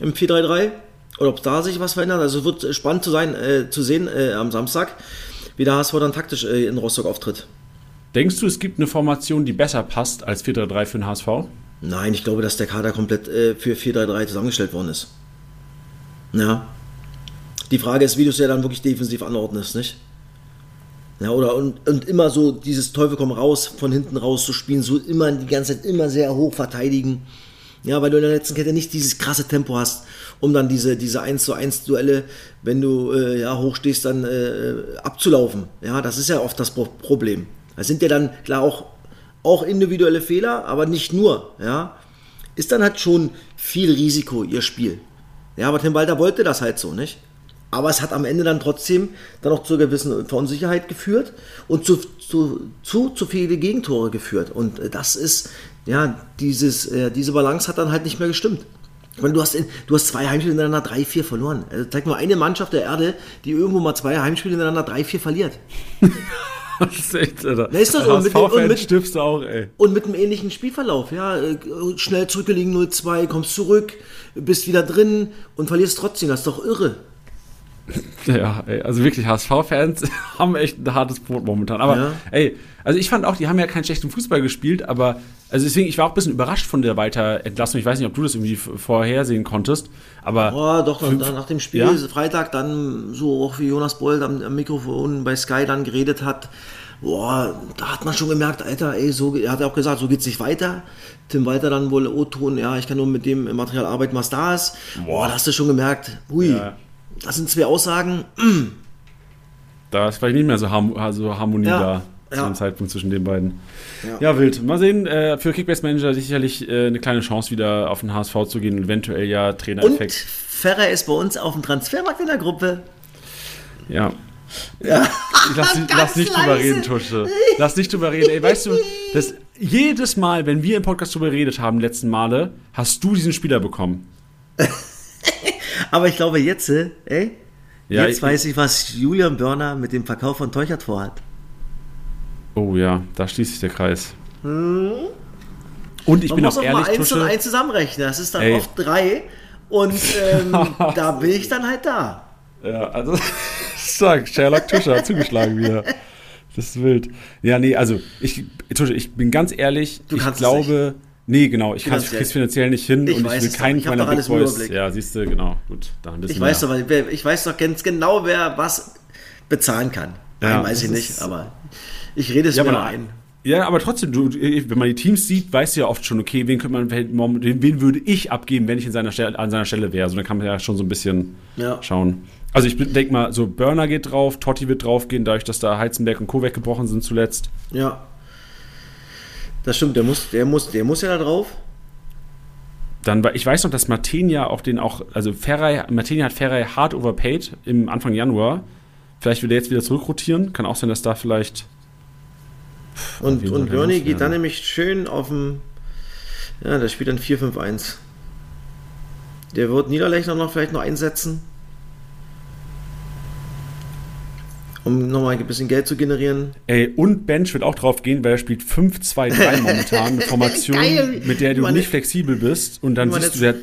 im 4-3-3 oder ob da sich was verändert. Also es wird spannend zu sein, äh, zu sehen äh, am Samstag, wie der HSV dann taktisch äh, in Rostock auftritt. Denkst du, es gibt eine Formation, die besser passt als 4-3-3 für den HSV? Nein, ich glaube, dass der Kader komplett äh, für 4-3-3 zusammengestellt worden ist. Ja. Die Frage ist, wie du es ja dann wirklich defensiv anordnest, nicht? Ja, oder und, und immer so dieses Teufel komm raus, von hinten raus zu spielen, so immer die ganze Zeit immer sehr hoch verteidigen. Ja, weil du in der letzten Kette nicht dieses krasse Tempo hast, um dann diese, diese 1 zu 1 Duelle, wenn du äh, ja, hoch stehst, dann äh, abzulaufen. Ja, das ist ja oft das Problem. Das sind ja dann klar auch, auch individuelle Fehler, aber nicht nur. Ja, ist dann halt schon viel Risiko ihr Spiel. Ja, aber Tim Walter wollte das halt so, nicht? Aber es hat am Ende dann trotzdem dann auch zu gewissen Verunsicherheit geführt und zu, zu, zu, zu viele Gegentore geführt. Und äh, das ist, ja, dieses, äh, diese Balance hat dann halt nicht mehr gestimmt. Ich meine, du hast, in, du hast zwei Heimspiele hintereinander drei, vier verloren. Also zeig mal eine Mannschaft der Erde, die irgendwo mal zwei Heimspiele hintereinander drei, vier verliert. das ist echt, Alter. Na, ist das. Und mit, und, mit, auch, ey. Und mit einem ähnlichen Spielverlauf, ja. Äh, schnell zurückgelegen 0-2, kommst zurück, bist wieder drin und verlierst trotzdem. Das ist doch irre. Ja, ey, also wirklich, HSV-Fans haben echt ein hartes Brot momentan. Aber ja. ey, also ich fand auch, die haben ja keinen schlechten Fußball gespielt, aber also deswegen, ich war auch ein bisschen überrascht von der Weiterentlassung. Ich weiß nicht, ob du das irgendwie vorhersehen konntest, aber. Oh, doch, dann, nach dem Spiel, ja? Freitag, dann so auch wie Jonas Bold am, am, Mikrofon bei Sky dann geredet hat, boah, da hat man schon gemerkt, Alter, ey, so, er hat ja auch gesagt, so geht's nicht weiter. Tim Walter dann wohl O-Ton, ja, ich kann nur mit dem Material arbeiten, was da ist. Boah, boah da hast du schon gemerkt, hui. Ja Das sind zwei Aussagen. Da ist vielleicht nicht mehr so, Harm also Harmonie Ja, da zu ja. dem Zeitpunkt zwischen den beiden. Ja. Ja, wild. Mal sehen, äh, für Kickbase Manager sicherlich äh, eine kleine Chance, wieder auf den HSV zu gehen und eventuell ja Und Trainereffekt. Ferrer ist bei uns auf dem Transfermarkt in der Gruppe. Ja. Ja. Ich lass, lass nicht drüber leise. reden, Tusche. Lass nicht drüber reden. Ey, weißt du, das, jedes Mal, wenn wir im Podcast drüber geredet haben, letzten Male, hast du diesen Spieler bekommen. Aber ich glaube jetzt, äh, ey, Ja, jetzt ich- weiß ich, was Julian Börner mit dem Verkauf von Teuchert vorhat. Oh ja, da schließt sich der Kreis. Und ich Man bin muss auch auch ehrlich, mal eins und eins zusammenrechnen. Das ist dann Ey. oft drei. Und ähm, da bin ich dann halt da. Ja, also stark. Sherlock Tusche hat zugeschlagen wieder. Das ist wild. Ja, nee, also ich, Tusche, ich bin ganz ehrlich, Du ich kannst es glaube, nee, genau, ich kann Finanziell. es finanziell nicht hin Ich und ich will doch. keinen hab meiner doch Big Boys. Ja, siehst du, genau, gut, dann ein bisschen Ich weiß, mehr. doch, wer- ich weiß doch ganz genau, wer was bezahlen kann. Nein, Ja, weiß ich nicht, aber ich rede es Ja, mir aber, ein. ja, aber trotzdem, du, wenn man die Teams sieht, weißt du ja oft schon, okay, wen könnte man, wen wen würde ich abgeben, wenn ich in seiner Stelle, an seiner Stelle wäre. Also dann kann man ja schon so ein bisschen Ja. schauen. Also ich denke mal, so Burner geht drauf, Totti wird draufgehen, dadurch, dass da Heizenberg und Co. weggebrochen sind zuletzt. Ja. Das stimmt, der muss, der muss, der muss ja da drauf. Dann, war- ich weiß noch, dass Martin ja auch den auch, also Ferrei, Martin hat Ferrei hart overpaid im Anfang Januar. Vielleicht will der jetzt wieder zurückrotieren. Kann auch sein, dass da vielleicht. Und, soll und der Bernie geht dann nämlich schön auf dem. Ja, der spielt dann 4-5-1. Der wird Niederlechner noch vielleicht noch einsetzen. Um nochmal ein bisschen Geld zu generieren. Ey, und Bench wird auch drauf gehen, weil er spielt 5-2-3 momentan. Eine Formation, Geil. mit der du Wie man nicht flexibel bist. Und dann siehst du, der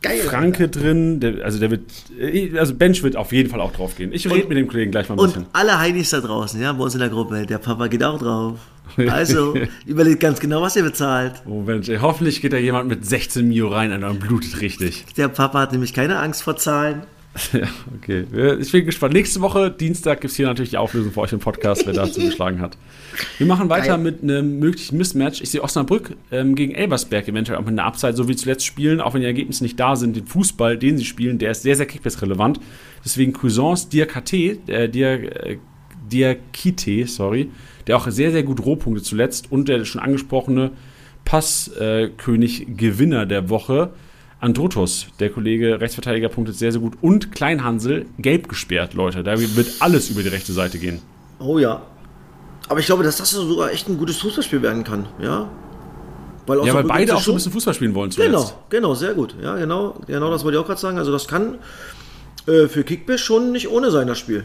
Geil. Franke drin. Der, also der wird. äh, Also Bench wird auf jeden Fall auch drauf gehen. Ich rede mit dem Kollegen gleich mal ein bisschen. Und alle Heinis da draußen, ja, bei uns in der Gruppe, der Papa geht auch drauf. Also, überlegt ganz genau, was ihr bezahlt. Oh Mensch, ey, hoffentlich geht da jemand mit 16 Mio rein und dann blutet richtig. Der Papa hat nämlich keine Angst vor Zahlen. Ja, okay. Ich bin gespannt. Nächste Woche, Dienstag, gibt es hier natürlich die Auflösung für euch im Podcast, wer da zugeschlagen hat. Wir machen weiter Geil. mit einem möglichen Mismatch. Ich sehe Osnabrück ähm, gegen Elversberg eventuell auch mit einer Upside, so wie zuletzt spielen, auch wenn die Ergebnisse nicht da sind. Den Fußball, den sie spielen, der ist sehr, sehr kickbase-relevant. Deswegen Cousins Diakate, äh, Dia, äh, Diakite, sorry, der auch sehr, sehr gut Rohpunkte zuletzt und der schon angesprochene Passkönig Gewinner der Woche. Androtos, der Kollege Rechtsverteidiger, punktet sehr, sehr gut. Und Kleinhansel, gelb gesperrt, Leute. Da wird alles über die rechte Seite gehen. Oh ja. Aber ich glaube, dass das sogar echt ein gutes Fußballspiel werden kann, ja. Weil Ja, weil beide auch so ein schon- bisschen Fußball spielen wollen zuletzt. Genau, genau, sehr gut. Ja, genau, genau das wollte ich auch gerade sagen. Also das kann äh, für Kickbiss schon nicht ohne sein, das Spiel.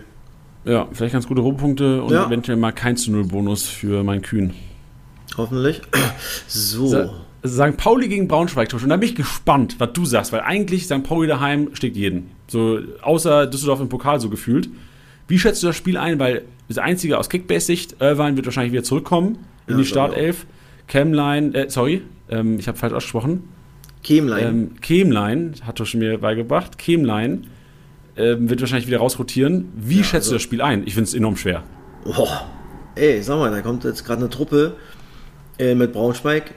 Ja, vielleicht ganz gute Rohpunkte und Ja. eventuell mal kein zu Null Bonus für meinen Kühn. Hoffentlich. So. St. Pauli gegen Braunschweig, Tusch. Und da bin ich gespannt, was du sagst, weil eigentlich St. Pauli daheim steckt jeden. So, außer Düsseldorf im Pokal so gefühlt. Wie schätzt du das Spiel ein? Weil das Einzige aus Kickbase-Sicht, Irvine wird wahrscheinlich wieder zurückkommen in Ja, die Startelf. Camline, äh, sorry, ähm, ich habe falsch ausgesprochen. Kemlein. Ähm, Kemlein, hat Tusch mir beigebracht, Kemlein ähm, wird wahrscheinlich wieder rausrotieren. Wie schätzt also- du das Spiel ein? Ich finde es enorm schwer. Boah. Ey, sag mal, da kommt jetzt gerade eine Truppe äh, mit Braunschweig.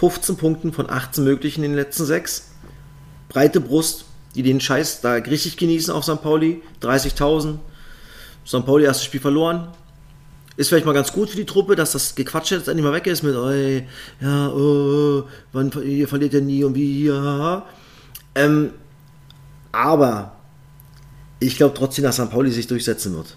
15 Punkten von 18 möglichen in den letzten sechs. Breite Brust, die den Scheiß da richtig genießen auf St. Pauli. 30.000. St. Pauli erstes Spiel verloren. Ist vielleicht mal ganz gut für die Truppe, dass das Gequatsche jetzt endlich mal weg ist mit, ey, ja, oh, wann, ihr verliert ja nie und wie haha. Ähm, aber ich glaube trotzdem, dass St. Pauli sich durchsetzen wird.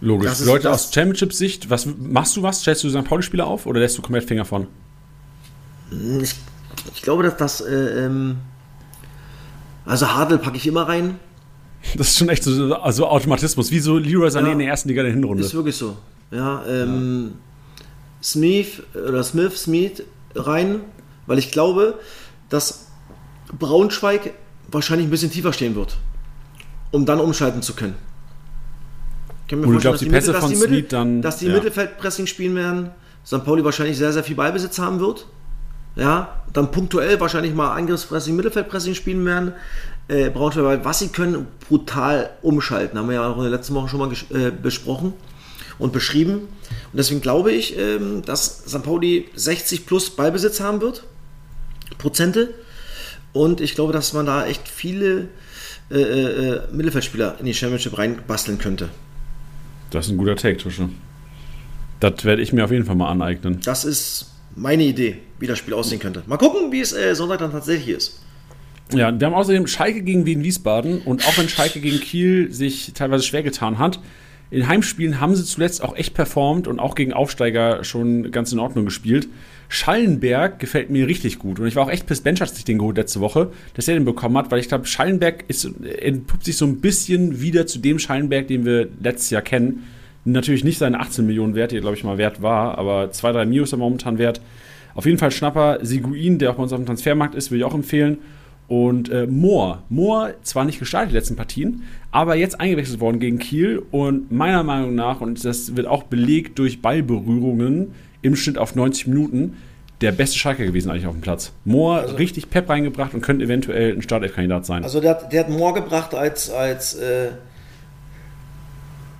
Logisch. Leute das- aus Championship-Sicht, was machst du was? Stellst du St. Pauli-Spieler auf oder lässt du komplett Finger von? Ich, ich glaube, dass das. Äh, ähm, also Hadel packe ich immer rein. Das ist schon echt so also Automatismus, wie so Leroy Sané Ja. in der ersten Liga der Hinrunde. Ist wirklich so. Ja, ähm, Smith oder Smith, Smith rein, weil ich glaube, dass Braunschweig wahrscheinlich ein bisschen tiefer stehen wird, um dann umschalten zu können. Ich kann mir Und du vorstellen, glaubst, dass die Pässe Mittel- von dass die Mittel- Smith dann- Dass die ja. Mittelfeldpressing spielen werden, St. Pauli wahrscheinlich sehr, sehr viel Ballbesitz haben wird. Ja, dann punktuell wahrscheinlich mal Angriffspressing, Mittelfeldpressing spielen werden. Äh, Braunschweig, weil was sie können, brutal umschalten. Haben wir ja auch in der letzten Woche schon mal äh, besprochen und beschrieben. Und deswegen glaube ich, ähm, dass St. Pauli 60 plus Ballbesitz haben wird. Prozente. Und ich glaube, dass man da echt viele äh, äh, Mittelfeldspieler in die Championship reinbasteln könnte. Das ist ein guter Take, Tusche. Das werde ich mir auf jeden Fall mal aneignen. Das ist meine Idee, wie das Spiel aussehen könnte. Mal gucken, wie es äh, Sonntag dann tatsächlich ist. Ja, wir haben außerdem Schalke gegen Wien Wiesbaden und auch wenn Schalke gegen Kiel sich teilweise schwer getan hat, in Heimspielen haben sie zuletzt auch echt performt und auch gegen Aufsteiger schon ganz in Ordnung gespielt. Schallenberg gefällt mir richtig gut und ich war auch echt piss Bench hat sich den geholt letzte Woche, dass er den bekommen hat, weil ich glaube, Schallenberg ist, entpuppt sich so ein bisschen wieder zu dem Schallenberg, den wir letztes Jahr kennen. Natürlich nicht seine 18 Millionen wert, die er glaube ich mal wert war, aber 2, 3 Mio ist er momentan wert. Auf jeden Fall Schnapper, Seguin, der auch bei uns auf dem Transfermarkt ist, will ich auch empfehlen. Und äh, Mohr. Mohr zwar nicht gestartet die letzten Partien, aber jetzt eingewechselt worden gegen Kiel und meiner Meinung nach, und das wird auch belegt durch Ballberührungen im Schnitt auf 90 Minuten, der beste Schalker gewesen eigentlich auf dem Platz. Mohr also, richtig Pep reingebracht und könnte eventuell ein Startelf-Kandidat sein. Also der, der, hat Mohr gebracht als, als äh,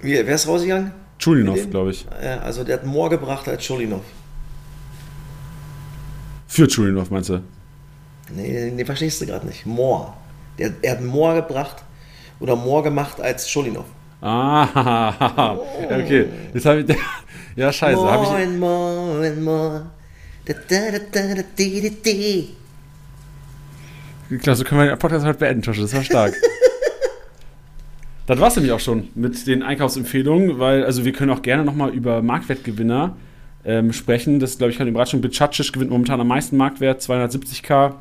wie, wer ist rausgegangen? Chulinov, glaube ich. Also der hat Mohr gebracht als Chulinov. Für Chulinov, meinst du? Nee, nee verstehst du gerade nicht. Moor. Der, er hat Moor gebracht oder Moor gemacht als Scholinov. Ah, okay. Jetzt habe ich. Ja, scheiße. More ich, and more and more. Da, da, da, da, di, di, Klar, so können wir den Podcast heute beenden, Tosche. Das war stark. das war es nämlich auch schon mit den Einkaufsempfehlungen, weil, also wir können auch gerne nochmal über Marktwertgewinner ähm, sprechen. Das, glaube ich, kann die Überraschung. Bicacic gewinnt momentan am meisten Marktwert, 270k.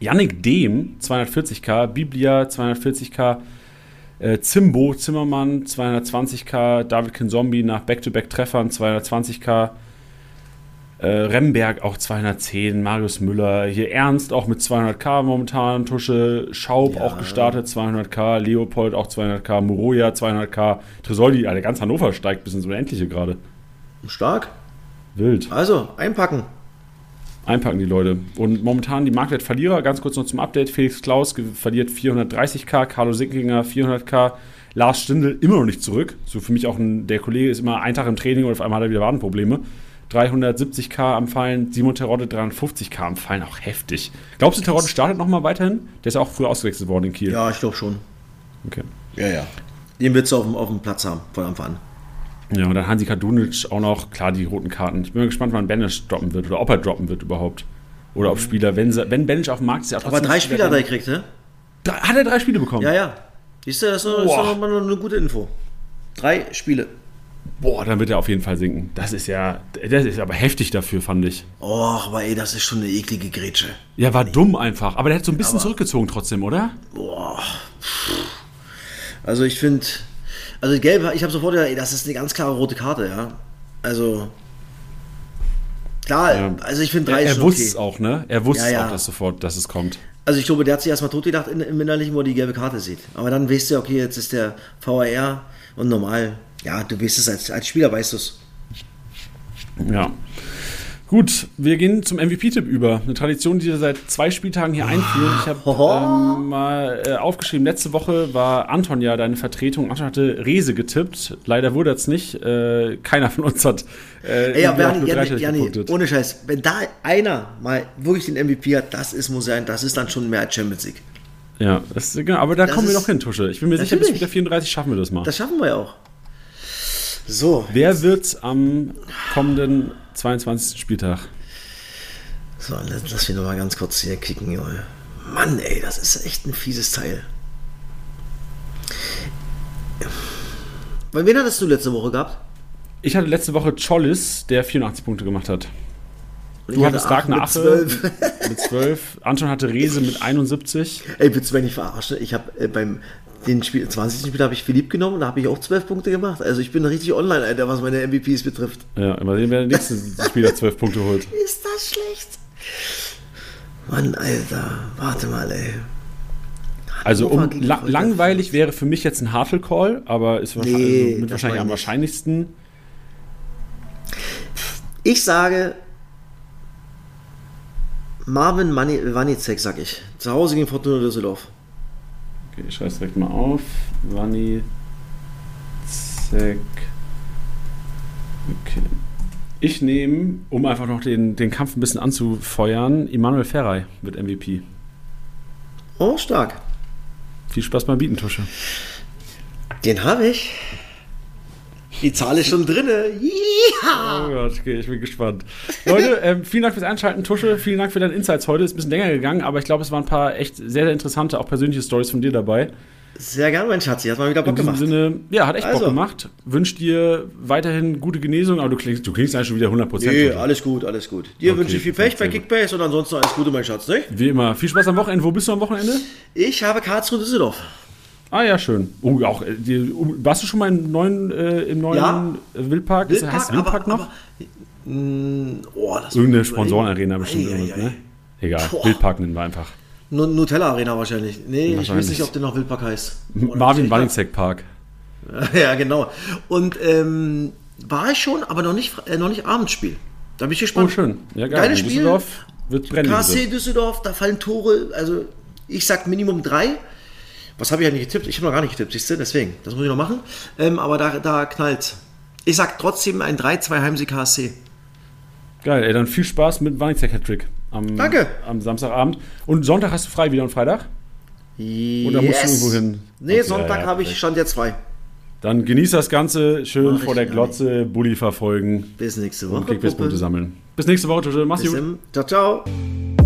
Yannick Dehm 240k, Biblia 240k, äh, Zimbo Zimmermann 220k, David Kinzombie nach Back-to-Back-Treffern 220k, äh, Remberg auch 210, Marius Müller, hier Ernst auch mit 200k momentan, Tusche, Schaub ja. auch gestartet 200k, Leopold auch 200k, Muroya 200k, Tresoldi, der ganz Hannover steigt bis ins Unendliche gerade. Stark. Wild. Also, einpacken einpacken die Leute. Und momentan die Marktwertverlierer, ganz kurz noch zum Update, Felix Klaus verliert 430k, Carlo Sickinger 400k, Lars Stindl immer noch nicht zurück. So für mich auch ein, der Kollege ist immer ein Tag im Training und auf einmal hat er wieder Wadenprobleme. 370k am Fallen, Simon Terodde 350k am Fallen, auch heftig. Glaubst du, Terodde startet nochmal weiterhin? Der ist auch früher ausgewechselt worden in Kiel. Ja, ich glaube schon. Okay. Ja, ja. Den willst du auf dem, auf dem Platz haben, von Anfang an. Ja, und dann Hansi Kadunic auch noch, klar, die roten Karten. Ich bin mal gespannt, wann Benisch droppen wird oder ob er droppen wird überhaupt. Oder ob Spieler, wenn, sie, wenn Benisch auf dem Markt ist, ja Aber drei Spieler er gekriegt, ne? Hat er drei Spiele bekommen? Ja, ja. Siehst du, das ist doch mal eine gute Info. Drei Spiele. Boah, dann wird er auf jeden Fall sinken. Das ist ja, das ist aber heftig dafür, fand ich. Och, aber ey, das ist schon eine eklige Grätsche. Ja, war dumm einfach. Aber der hat so ein bisschen aber, zurückgezogen trotzdem, oder? Boah. Also ich finde, also gelb, ich habe sofort gedacht, ey, das ist eine ganz klare rote Karte, ja. Also klar, ja. also ich finde drei Er, er wusste es auch, ne? Er wusste ja, ja. auch, dass sofort, dass es kommt. Also ich glaube, der hat sich erstmal tot gedacht in, im Innerlichen, wo er die gelbe Karte sieht. Aber dann weißt du, okay, jetzt ist der VAR und normal, ja, du weißt es als, als Spieler, weißt du es. Ja. Gut, wir gehen zum MVP-Tipp über. Eine Tradition, die wir seit zwei Spieltagen hier einführen. Ich habe ähm, mal äh, aufgeschrieben, letzte Woche war Anton ja deine Vertretung. Anton hatte Rese getippt. Leider wurde es nicht. Äh, keiner von uns hat. Äh, ja, Jani, Jani, Jani, ohne Scheiß. Wenn da einer mal wirklich den MVP hat, das ist, muss sein, das ist dann schon mehr als Champions League. Ja, das, genau, aber da das kommen wir noch hin, Tusche. Ich bin mir sicher, bis Spieler 34 schaffen wir das mal. Das schaffen wir ja auch. So. Wer wird am kommenden 22. Spieltag. So, lass, mich nochmal ganz kurz hier kicken, Junge. Mann, ey, das ist echt ein fieses Teil. Bei wen hattest du letzte Woche gehabt? Ich hatte letzte Woche Chollis, der 84 Punkte gemacht hat. Du hattest Ragnar Ache mit 12. Anton hatte Rese mit 71. Ey, willst du mich nicht verarschen? Ich habe äh, beim den Spiel, 20. Spiel habe ich Philipp genommen, da habe ich auch 12 Punkte gemacht. Also ich bin richtig online, Alter, was meine MVPs betrifft. Ja, immer sehen, wer der nächste Spieler 12 Punkte holt. Ist das schlecht? Mann, Alter, warte mal, ey. Also um, la langweilig wäre für mich jetzt ein Hartl-Call, aber ist wahrscheinlich, nee, also mit wahrscheinlich am wahrscheinlichsten. Ich sage Marvin Wanicek, sag ich. Zu Hause gegen Fortuna Düsseldorf. Okay, ich schreibe es direkt mal auf. Wanni Zek. Okay. Ich nehme, um einfach noch den, den Kampf ein bisschen anzufeuern, Emanuel Ferrei wird MVP. Oh, stark. Viel Spaß beim Bieten, Tusche. Den habe ich. Die Zahl ist schon drin. Oh Gott, okay, ich bin gespannt. Leute, ähm, vielen Dank fürs Einschalten, Tusche. Vielen Dank für deine Insights heute. Ist ein bisschen länger gegangen, aber ich glaube, es waren ein paar echt sehr, sehr interessante, auch persönliche Stories von dir dabei. Sehr gerne, mein Schatzi. Hat mal wieder Bock In diesem gemacht. Sinne, ja, hat echt Also. Bock gemacht. Wünsch dir weiterhin gute Genesung, aber du klingst, du klingst eigentlich schon wieder 100%. Nee, alles gut, alles gut. Dir Okay, wünsche ich viel Pech bei. Kickbase und ansonsten alles Gute, mein Schatz. Nicht? Wie immer, viel Spaß am Wochenende. Wo bist du am Wochenende? Ich habe Karlsruhe Düsseldorf. Ah ja, schön. Oh, auch, äh, die, um, warst du schon mal im neuen, äh, im neuen Ja. Wildpark? Ist- heißt Wildpark aber, noch? Aber, mh, oh, das Irgendeine Sponsorenarena bestimmt. Ei, ei, ne? Egal, Boah. Wildpark nennen wir einfach. Nu- Nutella Arena wahrscheinlich. Nee, ich weiß Wahrscheinlich. nicht, ob der noch Wildpark heißt. Marvin Wallingsek Park. Ja, genau. Und ähm, war ich schon, aber noch nicht, äh, noch nicht Abendspiel. Da bin ich Oh, gespannt. schön. Ja, geil. Geiles Spiel. Düsseldorf wird brennen. KSC Düsseldorf, da fallen Tore. Also ich sag Minimum drei. Was habe ich ja nicht getippt? Ich habe noch gar nicht getippt, siehst du? Deswegen, das muss ich noch machen. Ähm, aber da, da knallt. Ich sag trotzdem ein 3-2 Heimsieg KSC. Geil, ey, dann viel Spaß mit Hattrick am, Danke. am Samstagabend. Und Sonntag hast du frei wieder und Freitag? Oder musst du irgendwo hin? Nee, Okay, Sonntag ja, ja, habe ich. Stand jetzt frei. Dann genieß das Ganze schön Mach vor der Glotze, Bulli verfolgen Bis nächste und Woche. Kickbase-Punkte Puppe. sammeln. Bis nächste Woche, Tusche. Mach's Bis gut. dann. Ciao, ciao.